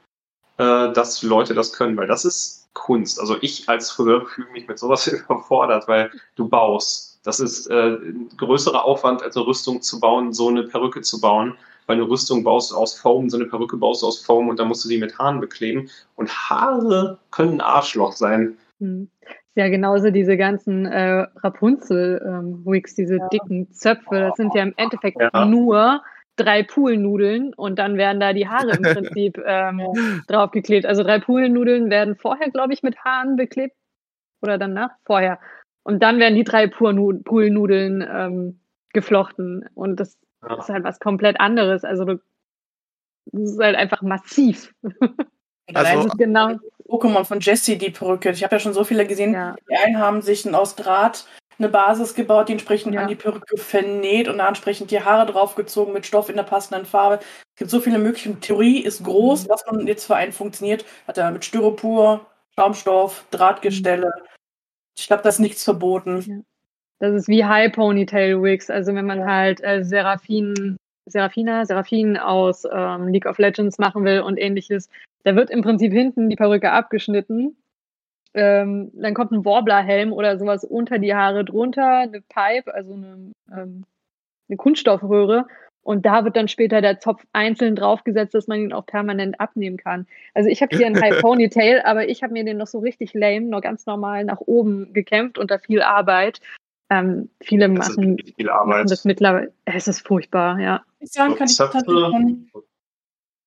Speaker 1: äh, dass Leute das können, weil das ist Kunst. Also ich als Friseur fühle mich mit sowas überfordert, weil du baust. Das ist äh, ein größerer Aufwand, als eine Rüstung zu bauen, so eine Perücke zu bauen. Weil eine Rüstung baust du aus Foam, so eine Perücke baust du aus Foam und dann musst du die mit Haaren bekleben. Und Haare können ein Arschloch sein.
Speaker 3: Hm. Ja, genauso diese ganzen äh, Rapunzel-Wigs, diese
Speaker 4: Ja.
Speaker 3: dicken Zöpfe, das sind ja im Endeffekt
Speaker 1: Ja.
Speaker 3: nur drei Poolnudeln und dann werden da die Haare im Prinzip ähm, draufgeklebt. Also drei Poolnudeln werden vorher, glaube ich, mit Haaren beklebt. Oder danach? Vorher. Und dann werden die drei Poolnu- Poolnudeln ähm, geflochten. Und das
Speaker 1: Ja.
Speaker 3: ist halt was komplett anderes. Also das ist halt einfach massiv.
Speaker 2: Also-
Speaker 3: Das ist genau.
Speaker 4: Pokémon von Jessie, die Perücke. Ich habe ja schon so viele gesehen.
Speaker 3: Ja.
Speaker 4: Die einen haben sich aus Draht eine Basis gebaut, die entsprechend
Speaker 3: Ja.
Speaker 4: an die Perücke vernäht und da entsprechend die Haare draufgezogen mit Stoff in der passenden Farbe. Es gibt so viele Möglichkeiten. Theorie ist groß, was man jetzt für einen funktioniert. Hat er mit Styropor, Schaumstoff, Drahtgestelle. Ich glaube, da ist nichts verboten.
Speaker 3: Das ist wie High Ponytail Wigs. Also wenn man
Speaker 4: Ja.
Speaker 3: halt äh, Seraphin, Serafina, Seraphin aus ähm, League of Legends machen will und ähnliches, da wird im Prinzip hinten die Perücke abgeschnitten. Ähm, dann kommt ein Warbler-Helm oder sowas unter die Haare drunter, eine Pipe, also eine, ähm, eine Kunststoffröhre. Und da wird dann später der Zopf einzeln draufgesetzt, dass man ihn auch permanent abnehmen kann. Also ich habe hier einen High Ponytail, aber ich habe mir den noch so richtig lame, noch ganz normal nach oben gekämpft unter viel Arbeit. Ähm, viele machen,
Speaker 1: viel
Speaker 3: machen
Speaker 1: Arbeit.
Speaker 3: das mittlerweile. Es ist furchtbar, ja.
Speaker 4: Ich sagen kann ich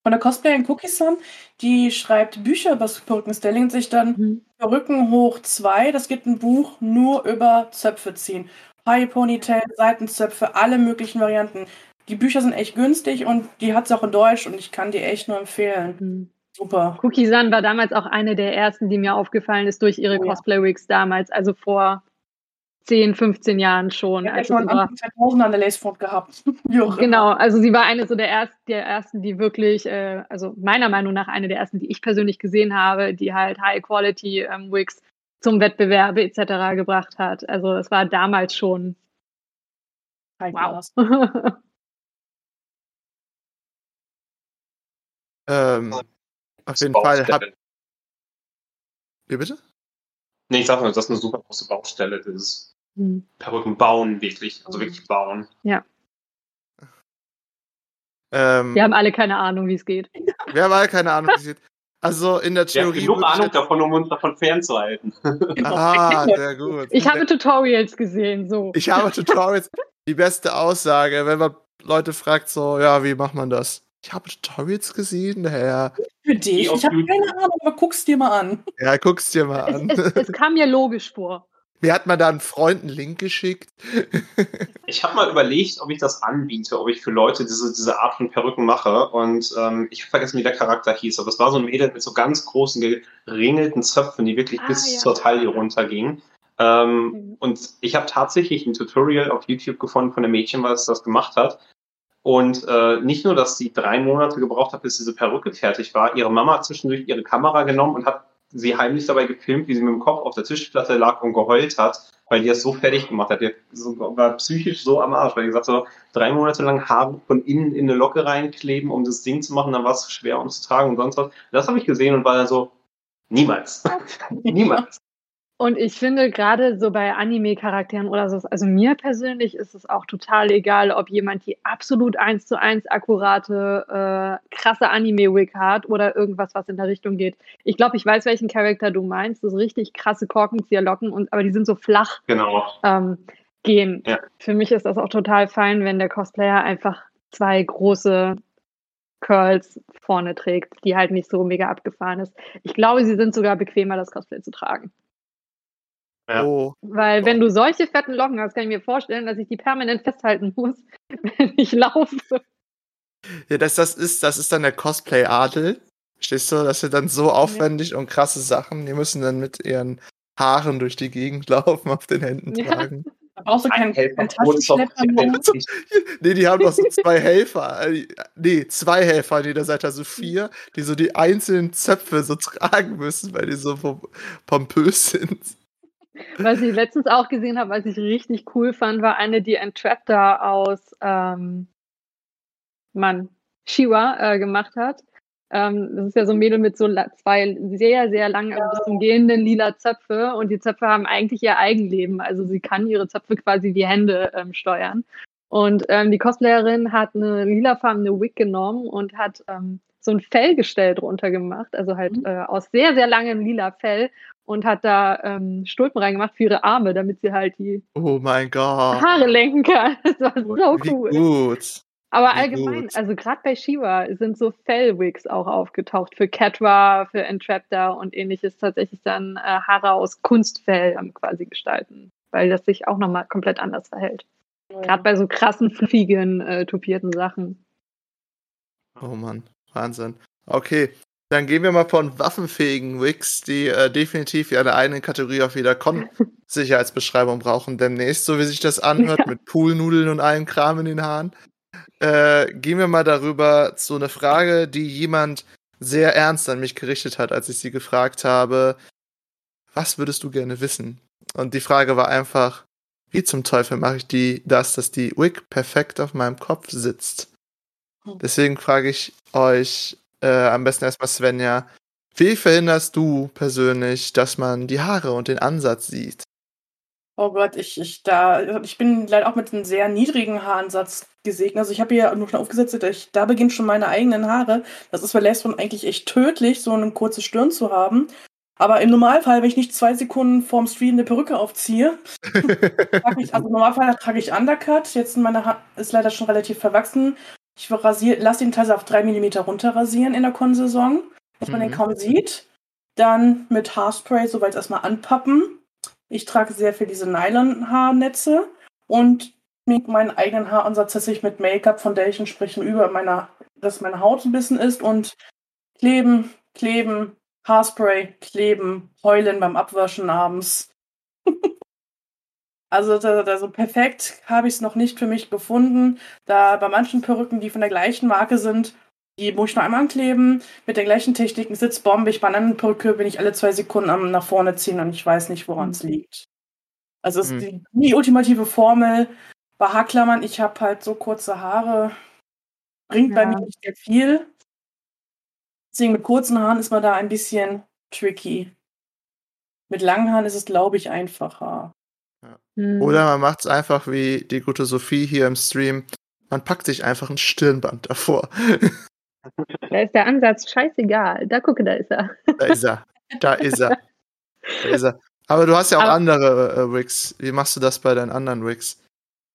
Speaker 4: von, der Cosplayerin Cookie Sun, die schreibt Bücher über Perückenstyling und sich dann
Speaker 3: Mhm.
Speaker 4: Perücken hoch 2. Das gibt ein Buch nur über Zöpfe ziehen. High Ponytail, Seitenzöpfe, alle möglichen Varianten. Die Bücher sind echt günstig und die hat es auch in Deutsch und ich kann die echt nur empfehlen.
Speaker 3: Mhm.
Speaker 4: Super.
Speaker 3: Cookie Sun war damals auch eine der ersten, die mir aufgefallen ist durch ihre
Speaker 4: Oh ja.
Speaker 3: Cosplay-Wigs damals, also vor 10, 15 Jahren schon.
Speaker 4: Ja
Speaker 3: als
Speaker 4: schon Anfang 2000 an der Lacefront gehabt.
Speaker 3: Genau, also sie war eine so der ersten, der ersten, die wirklich, äh, also meiner Meinung nach eine der ersten, die ich persönlich gesehen habe, die halt High-Quality ähm, Wigs zum Wettbewerbe etc. gebracht hat. Also es war damals schon wow.
Speaker 2: Ähm, auf jeden Fall. Hab, wie bitte?
Speaker 1: Nee, ich sag mal, das ist eine super große Baustelle, dieses
Speaker 3: Hm.
Speaker 1: Perücken bauen, wirklich. Also wirklich bauen.
Speaker 2: Ähm,
Speaker 3: Wir haben alle keine Ahnung, wie es geht.
Speaker 2: wir haben alle keine Ahnung, wie es geht. Also in der
Speaker 1: Wir haben
Speaker 2: Theorie.
Speaker 1: genug Ahnung davon, um uns davon fernzuhalten.
Speaker 2: Ah, sehr gut.
Speaker 3: Ich habe Tutorials gesehen, so.
Speaker 2: Ich habe Tutorials. Die beste Aussage, wenn man Leute fragt, so, ja, wie macht man das? Ich habe Tutorials gesehen, Herr.
Speaker 4: Für dich. Ich habe keine Ahnung, aber guck's dir mal an.
Speaker 2: Ja, guck's dir mal
Speaker 3: Es,
Speaker 2: an.
Speaker 3: es, es kam mir logisch vor.
Speaker 2: Mir hat man da einen Freund einen Link geschickt.
Speaker 1: Ich habe mal überlegt, ob ich das anbiete, ob ich für Leute diese, diese Art von Perücken mache. Und ähm, ich habe vergessen, wie der Charakter hieß, aber es war so ein Mädel mit so ganz großen geringelten Zöpfen, die wirklich
Speaker 3: Ah,
Speaker 1: bis
Speaker 3: ja.
Speaker 1: zur Taille runtergingen. Ähm,
Speaker 3: Mhm.
Speaker 1: Und ich habe tatsächlich ein Tutorial auf YouTube gefunden von einem Mädchen, was das gemacht hat. Und äh, nicht nur, dass sie drei Monate gebraucht hat, bis diese Perücke fertig war. Ihre Mama hat zwischendurch ihre Kamera genommen und hat sie heimlich dabei gefilmt, wie sie mit dem Kopf auf der Tischplatte lag und geheult hat, weil die das so fertig gemacht hat. Die war psychisch so am Arsch, weil die gesagt so, drei Monate lang Haare von innen in eine Locke reinkleben, um das Ding zu machen, dann war es schwer umzutragen und sonst was. Das habe ich gesehen und war dann so, niemals. niemals.
Speaker 3: Und ich finde gerade so bei Anime-Charakteren oder so, also mir persönlich ist es auch total egal, ob jemand die absolut eins zu eins akkurate, äh, krasse Anime-Wig hat oder irgendwas, was in der Richtung geht. Ich glaube, ich weiß, welchen Charakter du meinst. Das ist richtig krasse Korkenzieherlocken, und, aber die sind so flach
Speaker 1: Genau.
Speaker 3: ähm, gehen.
Speaker 1: Ja.
Speaker 3: Für mich ist das auch total fein, wenn der Cosplayer einfach zwei große Curls vorne trägt, die halt nicht so mega abgefahren ist. Ich glaube, sie sind sogar bequemer, das Cosplay zu tragen.
Speaker 1: Ja.
Speaker 2: Oh,
Speaker 3: Weil wenn du solche fetten Locken hast, kann ich mir vorstellen, dass ich die permanent festhalten muss, wenn ich laufe.
Speaker 2: ja, das, das, ist, das ist dann der Cosplay-Adel. Verstehst du? Das sind dann so aufwendig und krasse Sachen. Die müssen dann mit ihren Haaren durch die Gegend laufen, auf den Händen
Speaker 3: Ja.
Speaker 2: tragen.
Speaker 4: Da brauchst du keinen, Taschenschlepper.
Speaker 2: Nee, die haben doch so zwei Helfer. äh, Nee, zwei Helfer an jeder Seite, also vier, die so die einzelnen Zöpfe so tragen müssen, weil die so pom- pompös sind.
Speaker 3: Was ich letztens auch gesehen habe, was ich richtig cool fand, war eine, die Entraptor aus ähm, Mann, Shiwa äh, gemacht hat. Ähm, das ist ja so ein Mädel mit so zwei sehr, sehr langen, also bis zum gehenden lila Zöpfe und die Zöpfe haben eigentlich ihr Eigenleben. Also sie kann ihre Zöpfe quasi wie Hände ähm, steuern. Und ähm, die Cosplayerin hat eine lilafarbene Wig genommen und hat ähm, so ein Fellgestell drunter gemacht, also halt
Speaker 4: Mhm.
Speaker 3: äh, aus sehr, sehr langem lila Fell und hat da ähm, Stulpen reingemacht für ihre Arme, damit sie halt die
Speaker 2: Oh mein Gott.
Speaker 3: Haare lenken kann. Das war so
Speaker 2: Wie
Speaker 3: cool.
Speaker 2: gut.
Speaker 3: Aber
Speaker 2: Wie
Speaker 3: allgemein,
Speaker 2: gut.
Speaker 3: also gerade bei Shiva sind so Fellwigs auch aufgetaucht für Catra, für Entraptor und ähnliches tatsächlich dann äh, Haare aus Kunstfell quasi gestalten, weil das sich auch nochmal komplett anders verhält. Gerade bei so krassen, fluffigen, äh, tupierten Sachen.
Speaker 2: Oh Mann, Wahnsinn. Okay, dann gehen wir mal von waffenfähigen Wigs, die äh, definitiv ihre eigene Kategorie auf jeder Con-Sicherheitsbeschreibung brauchen demnächst, so wie sich das anhört,
Speaker 3: Ja.
Speaker 2: mit Poolnudeln und allem Kram in den Haaren. Äh, gehen wir mal darüber zu einer Frage, die jemand sehr ernst an mich gerichtet hat, als ich sie gefragt habe, was würdest du gerne wissen? Und die Frage war einfach, wie zum Teufel mache ich die, das, dass die Wig perfekt auf meinem Kopf sitzt? Deswegen frage ich euch äh, am besten erstmal Svenja, wie verhinderst du persönlich, dass man die Haare und den Ansatz sieht?
Speaker 4: Oh Gott, ich, ich, da, ich bin leider auch mit einem sehr niedrigen Haaransatz gesegnet. Also ich habe hier nur schon aufgesetzt, ich, da beginnen schon meine eigenen Haare. Das ist bei Lesbon eigentlich echt tödlich, so eine kurze Stirn zu haben. Aber im Normalfall, wenn ich nicht zwei Sekunden vorm Stream eine Perücke aufziehe, trage ich, also im Normalfall trage ich Undercut. Jetzt meine Haare ist leider schon relativ verwachsen. Ich rasier, lasse den teilweise auf drei Millimeter runterrasieren in der Konsaison, dass man
Speaker 2: Mhm.
Speaker 4: den kaum sieht. Dann mit Haarspray soweit erstmal anpappen. Ich trage sehr viel diese Nylon-Haarnetze und schmink meinen eigenen Haaransatz tatsächlich mit Make-up, Foundation, sprich über meiner, dass meine Haut ein bisschen ist und kleben, kleben, Haarspray, kleben, heulen beim Abwaschen abends. also da, da so perfekt habe ich es noch nicht für mich gefunden. Da bei manchen Perücken, die von der gleichen Marke sind, die muss ich noch einmal ankleben. Mit den gleichen Techniken sitzt bombig. Bei einer anderen Perücke bin ich alle zwei Sekunden am nach vorne ziehen und ich weiß nicht, woran es liegt. Also es ist
Speaker 2: Mhm.
Speaker 4: die, die ultimative Formel. Bei Haarklammern, ich habe halt so kurze Haare. Bringt bei
Speaker 3: Ja.
Speaker 4: mir nicht sehr viel. Deswegen mit kurzen Haaren ist man da ein bisschen tricky. Mit langen Haaren ist es, glaube ich, einfacher.
Speaker 3: Hm.
Speaker 2: Oder man macht es einfach wie die gute Sophie hier im Stream. Man packt sich einfach ein Stirnband davor.
Speaker 3: Da ist der Ansatz scheißegal. Da gucke, da ist er.
Speaker 2: Da ist er. Da ist er. Da ist er. Aber du hast ja auch
Speaker 3: Aber-
Speaker 2: andere äh, Wigs. Wie machst du das bei deinen anderen Wigs?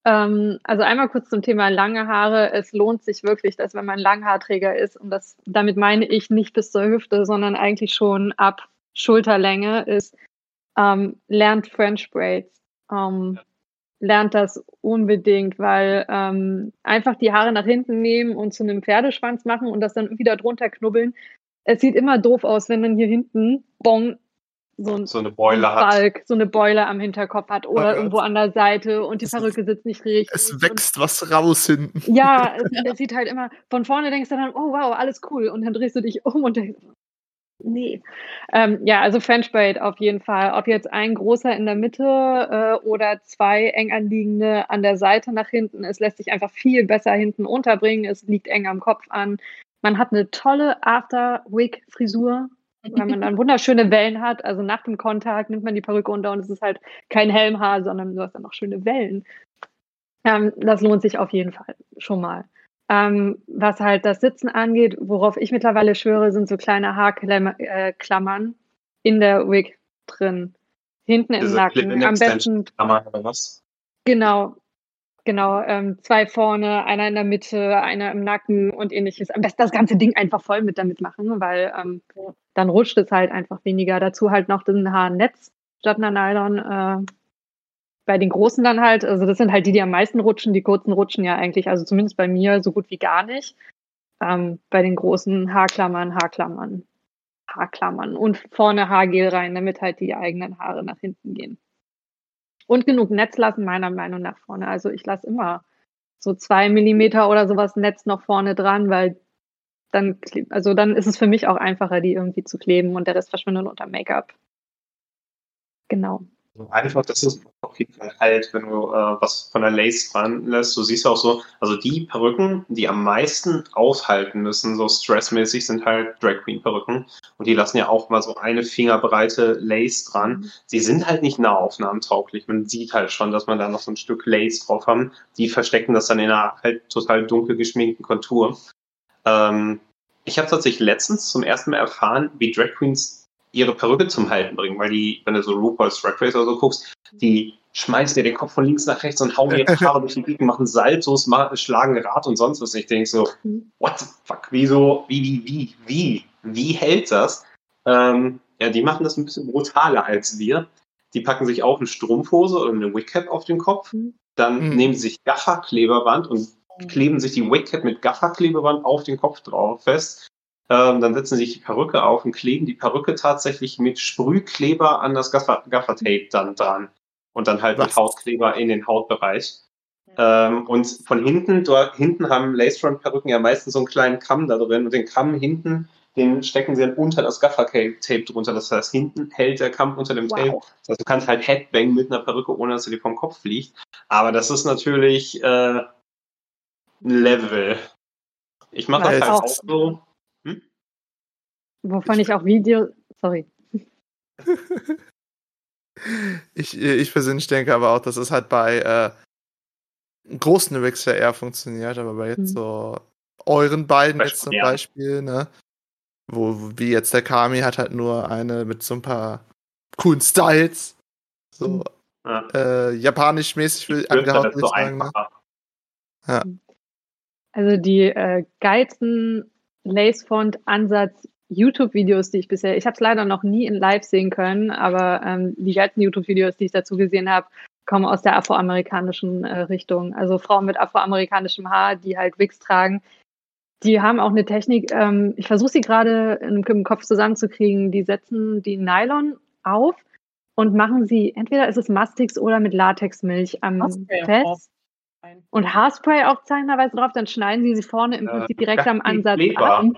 Speaker 3: Ähm, also einmal kurz zum Thema lange Haare. Es lohnt sich wirklich, dass wenn man Langhaarträger ist, und das damit meine ich nicht bis zur Hüfte, sondern eigentlich schon ab Schulterlänge, ist, ähm, lernt French Braids. Ähm, lernt das unbedingt, weil ähm, einfach die Haare nach hinten nehmen und zu einem Pferdeschwanz machen und das dann wieder drunter knubbeln. Es sieht immer doof aus, wenn man hier hinten bong so ein
Speaker 1: So eine Beule hat.
Speaker 3: Balk, so eine Beule am Hinterkopf hat oder irgendwo an der Seite und die Perücke sitzt nicht richtig.
Speaker 2: Es
Speaker 3: und-
Speaker 2: wächst was raus hinten.
Speaker 3: ja, es, es sieht halt immer, von vorne denkst du dann, oh wow, alles cool. Und dann drehst du dich um und denkst, nee. Ähm, ja, also French Braid auf jeden Fall. Ob jetzt ein großer in der Mitte äh, oder zwei eng anliegende an der Seite nach hinten. Es lässt sich einfach viel besser hinten unterbringen. Es liegt eng am Kopf an. Man hat eine tolle After-Wig-Frisur, weil man dann wunderschöne Wellen hat. Also nach dem Kontakt nimmt man die Perücke unter und es ist halt kein Helmhaar, sondern du hast dann noch schöne Wellen. Ähm, das lohnt sich auf jeden Fall schon mal. Ähm, was halt das Sitzen angeht, worauf ich mittlerweile schwöre, sind so kleine Haarklammern äh, Klammern in der Wig drin. Hinten im
Speaker 1: Diese
Speaker 3: Nacken. Am besten,
Speaker 1: Klammer oder was?
Speaker 3: genau, genau, ähm, zwei vorne, einer in der Mitte, einer im Nacken und ähnliches. Am besten das ganze Ding einfach voll mit damit machen, weil ähm, dann rutscht es halt einfach weniger. Dazu halt noch ein Haarnetz statt einer Nylon. Äh, bei den großen dann halt, also das sind halt die, die am meisten rutschen. Die kurzen rutschen ja eigentlich, also zumindest bei mir so gut wie gar nicht. Ähm, bei den großen Haarklammern, Haarklammern, Haarklammern und vorne Haargel rein, damit halt die eigenen Haare nach hinten gehen. Und genug Netz lassen, meiner Meinung nach vorne. Also ich lasse immer so zwei Millimeter oder sowas Netz noch vorne dran, weil dann, also dann ist es für mich auch einfacher, die irgendwie zu kleben und der Rest verschwindet unter Make-up. Genau.
Speaker 1: Also Einfach, das ist auf jeden Fall halt, wenn du äh, was von der Lace dran lässt. Du siehst auch so, also die Perücken, die am meisten aushalten müssen, so stressmäßig, sind halt Drag Queen Perücken. Und die lassen ja auch mal so eine Fingerbreite Lace dran. Sie sind halt nicht nahaufnahmentauglich. Man sieht halt schon, dass man da noch so ein Stück Lace drauf haben. Die verstecken das dann in einer halt total dunkel geschminkten Kontur. Ähm, ich habe tatsächlich letztens zum ersten Mal erfahren, wie Drag Queens ihre Perücke zum Halten bringen, weil die, wenn du so RuPaul's Drag Race oder so guckst, die schmeißen dir den Kopf von links nach rechts und hauen ihre Haare durch die Gegend, machen Saltos, ma- schlagen Rad und sonst was. Ich denke so,
Speaker 3: Mhm.
Speaker 1: what the fuck, wieso, wie, wie, wie, wie, wie hält das? Ähm, ja, die machen das ein bisschen brutaler als wir. Die packen sich auch eine Strumpfhose oder eine Wigcap auf den Kopf.
Speaker 3: Mhm.
Speaker 1: Dann
Speaker 2: Mhm.
Speaker 1: nehmen sie sich Gafferklebeband und kleben sich die Wigcap mit Gafferklebeband auf den Kopf drauf fest. Ähm, dann setzen sie sich die Perücke auf und kleben die Perücke tatsächlich mit Sprühkleber an das Gaffer, Gaffertape dann dran. Und dann halt mit
Speaker 2: Was?
Speaker 1: Hautkleber in den Hautbereich. Ähm, und von hinten, dort hinten haben Lace-Front-Perücken ja meistens so einen kleinen Kamm da drin. Und den Kamm hinten, den stecken sie dann unter das Gaffer-Tape drunter. Das heißt, hinten hält der Kamm unter dem Tape.
Speaker 3: Wow.
Speaker 1: Das heißt, du kannst halt Headbang mit einer Perücke, ohne dass sie dir vom Kopf fliegt. Aber das ist natürlich äh, ein Level. Ich mache das halt Auch. so.
Speaker 3: Wovon ich auch Videos, sorry.
Speaker 2: Ich, ich persönlich denke aber auch, dass es halt bei äh, großen Rigs ja eher funktioniert, aber bei jetzt
Speaker 3: Mhm.
Speaker 2: so euren beiden
Speaker 1: Beispiel,
Speaker 2: jetzt zum
Speaker 1: ja.
Speaker 2: Beispiel, ne? Wo, wie jetzt der Kami hat halt nur eine mit so ein paar coolen Styles. So
Speaker 3: Mhm.
Speaker 1: Ja.
Speaker 2: äh, japanisch-mäßig angehaucht, würde ich sagen. Ne?
Speaker 1: einfacher.
Speaker 3: Also die äh, geilsten Lacefont-Ansatz YouTube-Videos, die ich bisher, ich habe es leider noch nie in Live sehen können, aber ähm, die geilsten YouTube-Videos, die ich dazu gesehen habe, kommen aus der afroamerikanischen äh, Richtung. Also Frauen mit afroamerikanischem Haar, die halt Wigs tragen. Die haben auch eine Technik, ähm, ich versuche sie gerade im, Kopf zusammenzukriegen, die setzen die Nylon auf und machen sie, entweder ist es Mastix oder mit Latexmilch am
Speaker 4: Haarspray
Speaker 3: Fest. Und Haarspray auch zeilenderweise drauf, dann schneiden sie sie vorne im
Speaker 1: Äh,
Speaker 3: Prinzip direkt am
Speaker 1: ganz viel
Speaker 3: Ansatz
Speaker 1: Kleber.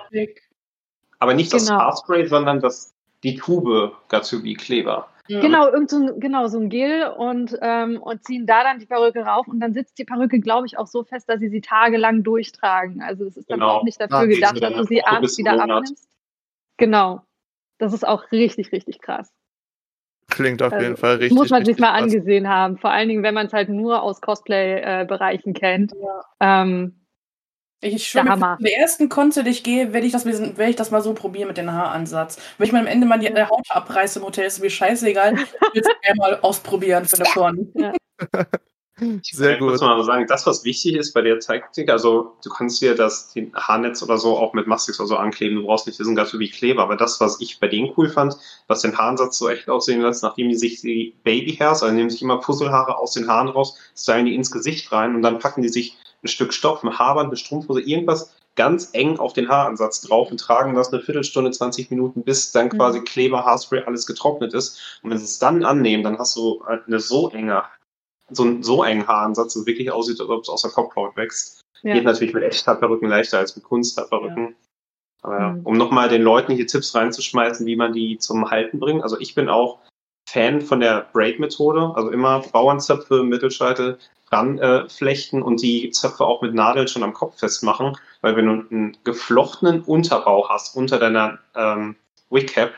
Speaker 1: Aber nicht das
Speaker 3: Genau.
Speaker 1: Haarspray, sondern das, die Tube Gatsubi-Kleber.
Speaker 3: Genau, irgend so ein, genau, so ein Gel und, ähm, und ziehen da dann die Perücke rauf und dann sitzt die Perücke, glaube ich, auch so fest, dass sie sie tagelang durchtragen. Also es ist dann
Speaker 1: Genau.
Speaker 3: auch nicht dafür
Speaker 2: Ah, die
Speaker 3: gedacht, dass
Speaker 1: dann
Speaker 3: du sie abends wieder
Speaker 1: Monat.
Speaker 3: abnimmst. Genau. Das ist auch richtig, richtig krass.
Speaker 2: Klingt auf
Speaker 3: Also,
Speaker 2: jeden Fall richtig.
Speaker 3: Muss man sich mal
Speaker 2: krass.
Speaker 3: angesehen haben. Vor allen Dingen, wenn man es halt nur aus Cosplay-Bereichen kennt.
Speaker 4: Ja.
Speaker 3: Ähm,
Speaker 4: Ich
Speaker 3: Hammer.
Speaker 4: in der ersten Konzert, ich gehe, werde ich, das, werd ich das mal so probieren mit dem Haaransatz. Wenn ich mal am Ende mal die äh, Haut abreiße im Hotel, ist mir scheißegal. Ich will es gerne mal ausprobieren für eine Con.
Speaker 2: Sehr
Speaker 1: Ich muss
Speaker 2: gut.
Speaker 1: mal sagen, das, was wichtig ist bei der Taktik, also du kannst dir das den Haarnetz oder so auch mit Mastix oder so ankleben, du brauchst nicht diesen Gatsubi-Kleber, aber das, was ich bei denen cool fand, was den Haaransatz so echt aussehen lässt, nachdem die sich die Babyhairs, also nehmen sich immer Puzzlehaare aus den Haaren raus, stylen die ins Gesicht rein und dann packen die sich ein Stück Stoff, ein Haarband, eine Strumpfhose, irgendwas ganz eng auf den Haaransatz drauf und tragen das eine Viertelstunde, 20 Minuten, bis dann
Speaker 3: Mhm.
Speaker 1: quasi Kleber, Haarspray, alles getrocknet ist. Und wenn sie es dann annehmen, dann hast du eine so enge so einen so engen Haaransatz, dass es wirklich aussieht, als ob es aus der Kopfhaut wächst.
Speaker 3: ja.
Speaker 1: Geht natürlich mit Echthaarperücken leichter als mit Kunsthaarperücken. Aber ja,
Speaker 3: Mhm.
Speaker 1: um nochmal den Leuten hier Tipps reinzuschmeißen, wie man die zum Halten bringt. Also ich bin auch Fan von der Braid-Methode. Also immer Bauernzöpfe, Mittelscheitel ran äh, flechten und die Zöpfe auch mit Nadeln schon am Kopf festmachen. Weil wenn du einen geflochtenen Unterbau hast unter deiner ähm, Wig-Cap,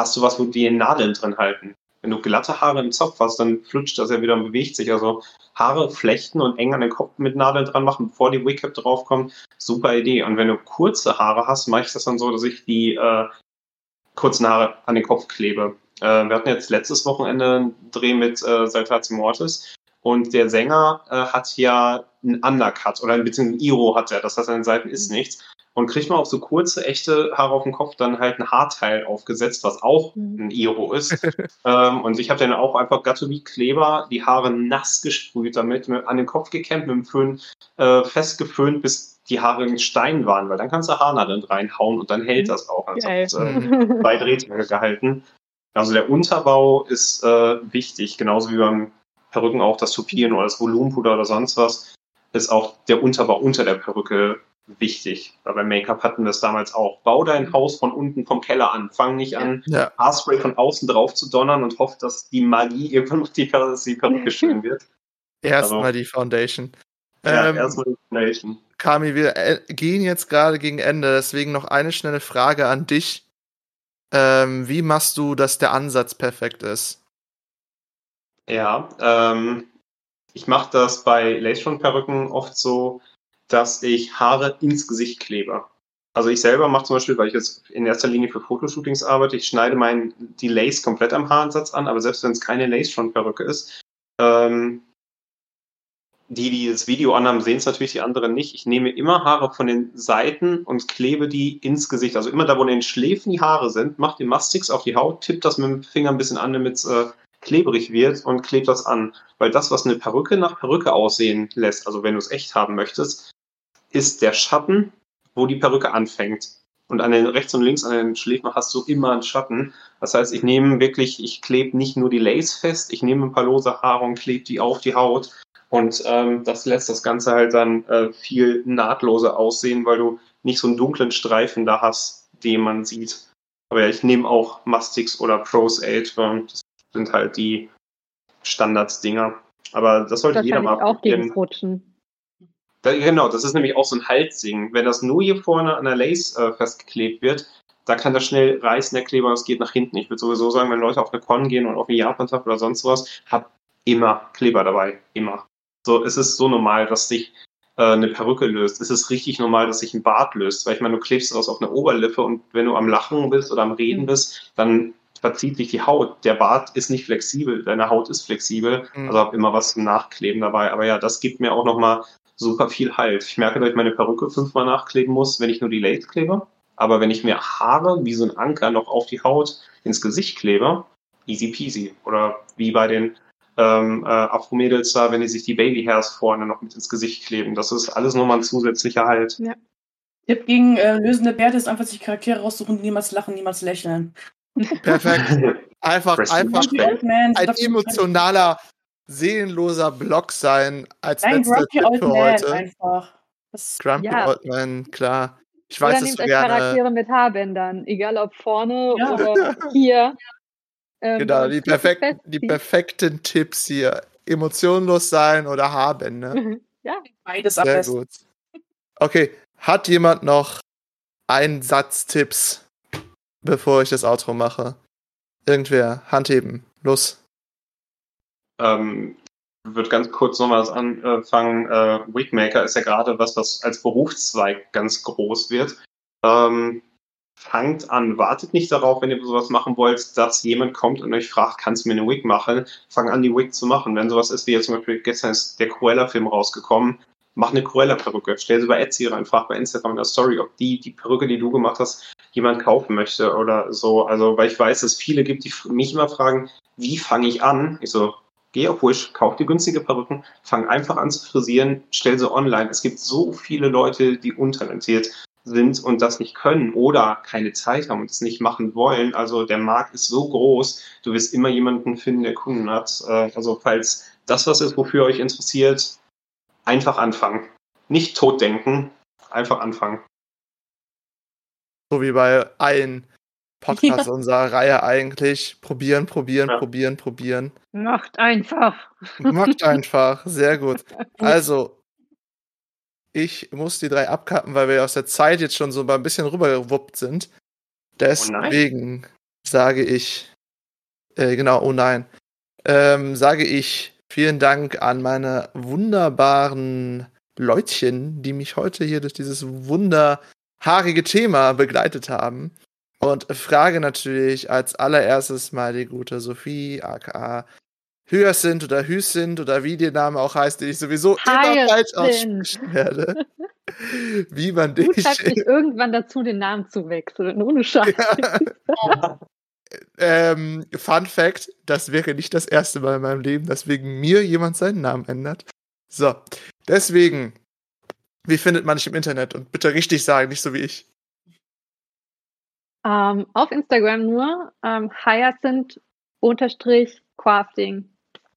Speaker 1: hast du was, wo die Nadeln drin halten. Wenn du glatte Haare im Zopf hast, dann flutscht das ja wieder und bewegt sich. Also Haare flechten und eng an den Kopf mit Nadeln dran machen, bevor die Wig-Cap draufkommt, super Idee. Und wenn du kurze Haare hast, mache ich das dann so, dass ich die äh, kurzen Haare an den Kopf klebe. Äh, wir hatten jetzt letztes Wochenende einen Dreh mit äh, Saltatio Mortis und der Sänger äh, hat ja einen Undercut oder beziehungsweise ein Iro hat er, das heißt an den Seiten ist nichts. Und kriegt man auf so kurze, echte Haare auf dem Kopf dann halt ein Haarteil aufgesetzt, was auch
Speaker 3: Mhm.
Speaker 1: ein Iro ist. ähm, und ich habe dann auch einfach Gattobi-Kleber, die Haare nass gesprüht damit, mit, an den Kopf gekämmt, mit dem Föhn äh, festgeföhnt, bis die Haare in Stein waren, weil dann kannst du Haarnadeln reinhauen und dann hält
Speaker 3: Mhm.
Speaker 1: das auch. Also hat, äh, bei Drehtage gehalten. Also der Unterbau ist äh, wichtig, genauso wie beim Perücken auch das Tupieren oder das Volumenpuder oder sonst was, ist auch der Unterbau unter der Perücke wichtig. Weil beim Make-up hatten wir es damals auch. Bau dein Haus von unten vom Keller an. Fang nicht an,
Speaker 2: Ja,
Speaker 1: Haarspray von außen drauf zu donnern und hofft, dass die Magie irgendwann noch die, dass die Perücke schön wird.
Speaker 2: erstmal
Speaker 1: Also-
Speaker 2: die Foundation.
Speaker 1: Ja,
Speaker 2: ähm,
Speaker 1: erstmal die Foundation.
Speaker 2: Kami, wir äh, gehen jetzt gerade gegen Ende, deswegen noch eine schnelle Frage an dich. Ähm, wie machst du, dass der Ansatz perfekt ist?
Speaker 1: Ja, ähm, ich mache das bei Lace-Front-Perücken oft so, dass ich Haare ins Gesicht klebe. Also ich selber mache zum Beispiel, weil ich jetzt in erster Linie für Fotoshootings arbeite, ich schneide mein, die Lace komplett am Haaransatz an, aber selbst wenn es keine Lace-Front-Perücke ist, ähm, die, die das Video anhaben, sehen es natürlich, die anderen nicht. Ich nehme immer Haare von den Seiten und klebe die ins Gesicht. Also immer da, wo in den Schläfen die Haare sind, mache den Mastix auf die Haut, tipp das mit dem Finger ein bisschen an, damit es äh, klebrig wird und klebe das an. Weil das, was eine Perücke nach Perücke aussehen lässt, also wenn du es echt haben möchtest, ist der Schatten, wo die Perücke anfängt. Und an den rechts und links an den Schläfen hast du immer einen Schatten. Das heißt, ich nehme wirklich, ich klebe nicht nur die Lace fest, ich nehme ein paar lose Haare und klebe die auf die Haut und ähm, das lässt das Ganze halt dann äh, viel nahtloser aussehen, weil du nicht so einen dunklen Streifen da hast, den man sieht. Aber ja, ich nehme auch Mastix oder Pros 8, das sind halt die Standardsdinger. Aber das sollte jeder mal
Speaker 3: auch gegen Rutschen.
Speaker 1: Da, genau, das ist nämlich auch so ein Halsding. Wenn das nur hier vorne an der Lace äh, festgeklebt wird, da kann das schnell reißen, der Kleber, es geht nach hinten. Ich würde sowieso sagen, wenn Leute auf eine Con gehen und auf einen Japan-Tag oder sonst was, habt immer Kleber dabei. Immer. So, es ist so normal, dass sich äh, eine Perücke löst. Es ist richtig normal, dass sich ein Bart löst. Weil ich meine, du klebst das auf eine Oberlippe und wenn du am Lachen bist oder am Reden mhm. bist, dann verzieht sich die Haut. Der Bart ist nicht flexibel, deine Haut ist flexibel. Mhm. Also hab immer was zum Nachkleben dabei. Aber ja, das gibt mir auch nochmal super viel Halt. Ich merke, dass ich meine Perücke fünfmal nachkleben muss, wenn ich nur die Lace klebe. Aber wenn ich mir Haare wie so ein Anker noch auf die Haut ins Gesicht klebe, easy peasy. Oder wie bei den ähm, äh, Afro-Mädels da, wenn die sich die Baby-Hairs vorne noch mit ins Gesicht kleben. Das ist alles nochmal ein zusätzlicher Halt. Ja.
Speaker 4: Tipp gegen äh, lösende Bärte ist einfach sich Charaktere raussuchen, niemals lachen, niemals lächeln.
Speaker 2: Perfekt. Einfach, einfach ein, emotionaler, seelenloser Block sein als
Speaker 4: Nein, letzter Tipp für heute.
Speaker 2: Einfach. Das, Grumpy ja. Old Man, klar.
Speaker 3: Ich weiß, oder nehmt euch gerne... Charaktere mit Haarbändern, egal ob vorne ja. oder hier.
Speaker 2: Ähm, genau, die, perfekt, die perfekten Tipps hier. Emotionlos sein oder haben, ne?
Speaker 3: ja,
Speaker 4: beides am Sehr besten. gut.
Speaker 2: Okay, hat jemand noch einen Satz Tipps, bevor ich das Outro mache? Irgendwer, Handheben, los.
Speaker 1: Ähm, würde ganz kurz noch was anfangen. Äh, Wigmaker ist ja gerade was, was als Berufszweig ganz groß wird. Ähm, fangt an, wartet nicht darauf, wenn ihr sowas machen wollt, dass jemand kommt und euch fragt, kannst du mir eine Wig machen? Fang an, die Wig zu machen. Wenn sowas ist, wie jetzt zum Beispiel gestern ist der Cruella-Film rausgekommen, mach eine Cruella-Perücke, stell sie bei Etsy rein, frag bei Instagram in der Story, ob die, die Perücke, die du gemacht hast, jemand kaufen möchte oder so. Also, weil ich weiß, dass es viele gibt, die mich immer fragen, wie fange ich an? Ich so, geh auf Wish, kauf dir günstige Perücken, fang einfach an zu frisieren, stell sie online. Es gibt so viele Leute, die untalentiert sind und das nicht können oder keine Zeit haben und es nicht machen wollen. Also der Markt ist so groß, du wirst immer jemanden finden, der Kunden hat. Äh, also falls das was ist, wofür euch interessiert, einfach anfangen. Nicht totdenken, einfach anfangen.
Speaker 2: So wie bei allen Podcasts ja. unserer Reihe eigentlich. Probieren, probieren, ja. probieren, probieren.
Speaker 3: Macht einfach.
Speaker 2: Macht einfach, sehr gut. Also, ich muss die drei abkappen, weil wir aus der Zeit jetzt schon so ein bisschen rübergewuppt sind. Deswegen oh sage ich, äh, genau, oh nein, ähm, sage ich vielen Dank an meine wunderbaren Leutchen, die mich heute hier durch dieses wunderhaarige Thema begleitet haben. Und frage natürlich als allererstes mal die gute Sophie, aka sind oder sind oder wie der Name auch heißt, den ich sowieso Hyacinth. immer falsch aussprechen werde. wie man dich.
Speaker 3: Du sagst dich irgendwann dazu, den Namen zu wechseln, ohne Scheiß. Ja.
Speaker 2: ähm, Fun Fact: Das wäre nicht das erste Mal in meinem Leben, dass wegen mir jemand seinen Namen ändert. So, deswegen, wie findet man dich im Internet? Und bitte richtig sagen, nicht so wie ich.
Speaker 3: Um, ähm, auf Instagram nur um, ähm, Hyacinth-Crafting.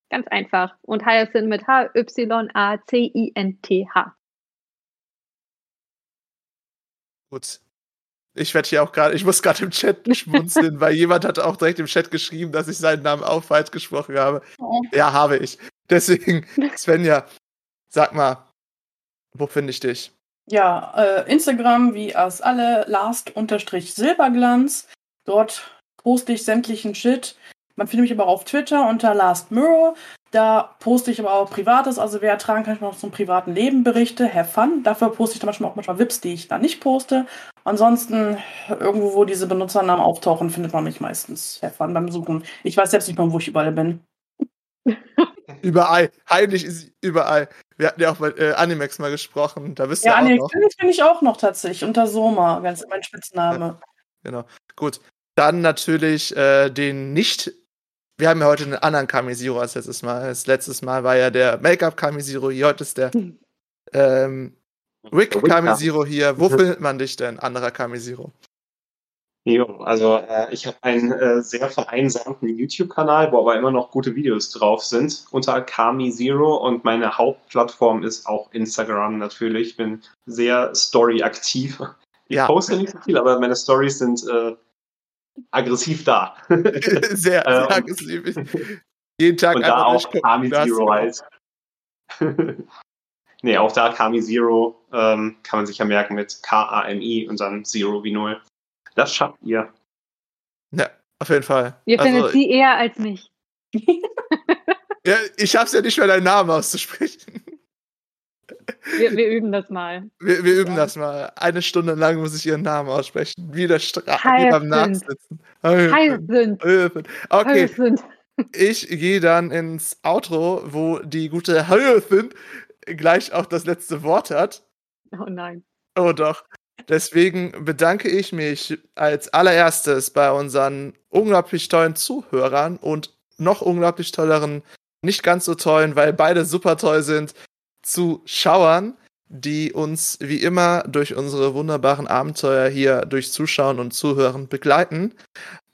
Speaker 3: Ganz einfach. Und Hyacinth mit H-Y-A-C-I-N-T-H.
Speaker 2: Gut. Ich werde hier auch gerade, ich muss gerade im Chat schmunzeln, weil jemand hat auch direkt im Chat geschrieben, dass ich seinen Namen auch falsch gesprochen habe. Ja, habe ich. Deswegen, Svenja, sag mal, wo finde ich dich?
Speaker 4: Ja, äh, Instagram wie as alle last-silberglanz. Dort poste ich sämtlichen Shit. Man findet mich aber auch auf Twitter unter Last Mirror. Da poste ich aber auch Privates, also wer ertragen kann, ich noch zum privaten Leben berichte, have fun. Dafür poste ich dann manchmal auch manchmal Vips, die ich da nicht poste. Ansonsten, irgendwo, wo diese Benutzernamen auftauchen, findet man mich meistens. Have fun beim Suchen. Ich weiß selbst nicht mal, wo ich überall bin.
Speaker 2: Überall. Heimlich ist überall. Wir hatten ja auch bei äh, Animex mal gesprochen. Da bist
Speaker 4: Ja,
Speaker 2: du auch
Speaker 4: Animex
Speaker 2: noch.
Speaker 4: bin ich auch noch tatsächlich. Unter Soma, ganz mein Spitzname.
Speaker 2: Genau. Gut. Dann natürlich äh, den nicht. Wir haben ja heute einen anderen Kamisiro als letztes Mal. Das letztes Mal war ja der Make-up Kamisiro. Hier heute ist der ähm, Rick
Speaker 1: Rick
Speaker 2: Kamisiro hier. Wo findet man dich denn, anderer Kamisiro?
Speaker 1: Jo, also äh, ich habe einen äh, sehr vereinsamten YouTube-Kanal, wo aber immer noch gute Videos drauf sind, unter Kami Zero und meine Hauptplattform ist auch Instagram natürlich. Ich bin sehr story-aktiv. Ich
Speaker 2: Ja.
Speaker 1: poste nicht so viel, aber meine Stories sind äh, aggressiv da.
Speaker 2: sehr, sehr
Speaker 1: Ähm,
Speaker 2: aggressiv. Jeden Tag
Speaker 1: und da auch. Kami Zero halt. nee, auch da Kami Zero ähm, kann man sich ja merken mit K-A-M-I und dann Zero wie Null. Das schafft ihr.
Speaker 2: Ja, auf jeden Fall.
Speaker 3: Ihr
Speaker 2: Also,
Speaker 3: findet sie eher als mich.
Speaker 2: ja, ich schaff's ja nicht mehr, deinen Namen auszusprechen.
Speaker 3: Wir, wir üben das mal.
Speaker 2: Wir, wir üben
Speaker 4: Ja.
Speaker 2: das mal. Eine Stunde lang muss ich ihren Namen aussprechen. Wie der Stra
Speaker 3: Hyacinth.
Speaker 2: wie beim Nachsitzen. Hyacinth. Okay,
Speaker 3: Hyacinth.
Speaker 2: ich gehe dann ins Outro, wo die gute Hyacinth gleich auch das letzte Wort hat.
Speaker 3: Oh nein.
Speaker 2: Oh doch. Deswegen bedanke ich mich als allererstes bei unseren unglaublich tollen Zuhörern und noch unglaublich tolleren, nicht ganz so tollen, weil beide super toll sind, Zuschauern, die uns wie immer durch unsere wunderbaren Abenteuer hier durch Zuschauen und Zuhören begleiten.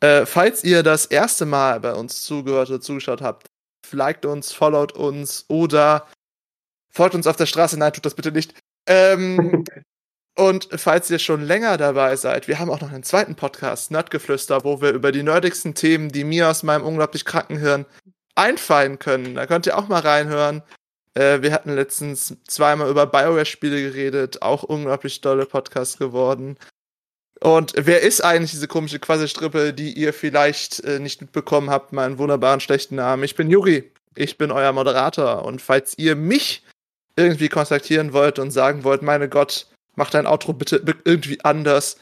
Speaker 2: Äh, falls ihr das erste Mal bei uns zugehört oder zugeschaut habt, liked uns, followt uns oder folgt uns auf der Straße. Nein, tut das bitte nicht. Ähm, und falls ihr schon länger dabei seid, wir haben auch noch einen zweiten Podcast, Nerdgeflüster, wo wir über die nerdigsten Themen, die mir aus meinem unglaublich kranken Hirn einfallen können. Da könnt ihr auch mal reinhören. Äh, wir hatten letztens zweimal über Bioware-Spiele geredet, auch unglaublich tolle Podcasts geworden. Und wer ist eigentlich diese komische Quasselstrippe, die ihr vielleicht äh, nicht mitbekommen habt, meinen wunderbaren schlechten Namen? Ich bin Juri, ich bin euer Moderator. Und falls ihr mich irgendwie kontaktieren wollt und sagen wollt, meine Gott, mach dein Outro bitte bi- irgendwie anders,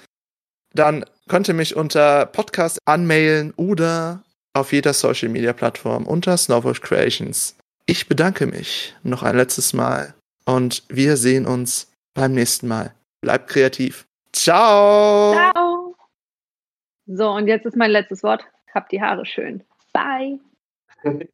Speaker 2: dann könnt ihr mich unter Podcast anmailen oder auf jeder Social Media Plattform unter Snowball Creations. Ich bedanke mich noch ein letztes Mal und wir sehen uns beim nächsten Mal. Bleibt kreativ. Ciao!
Speaker 3: Ciao. So, und jetzt ist mein letztes Wort. Habt die Haare schön. Bye.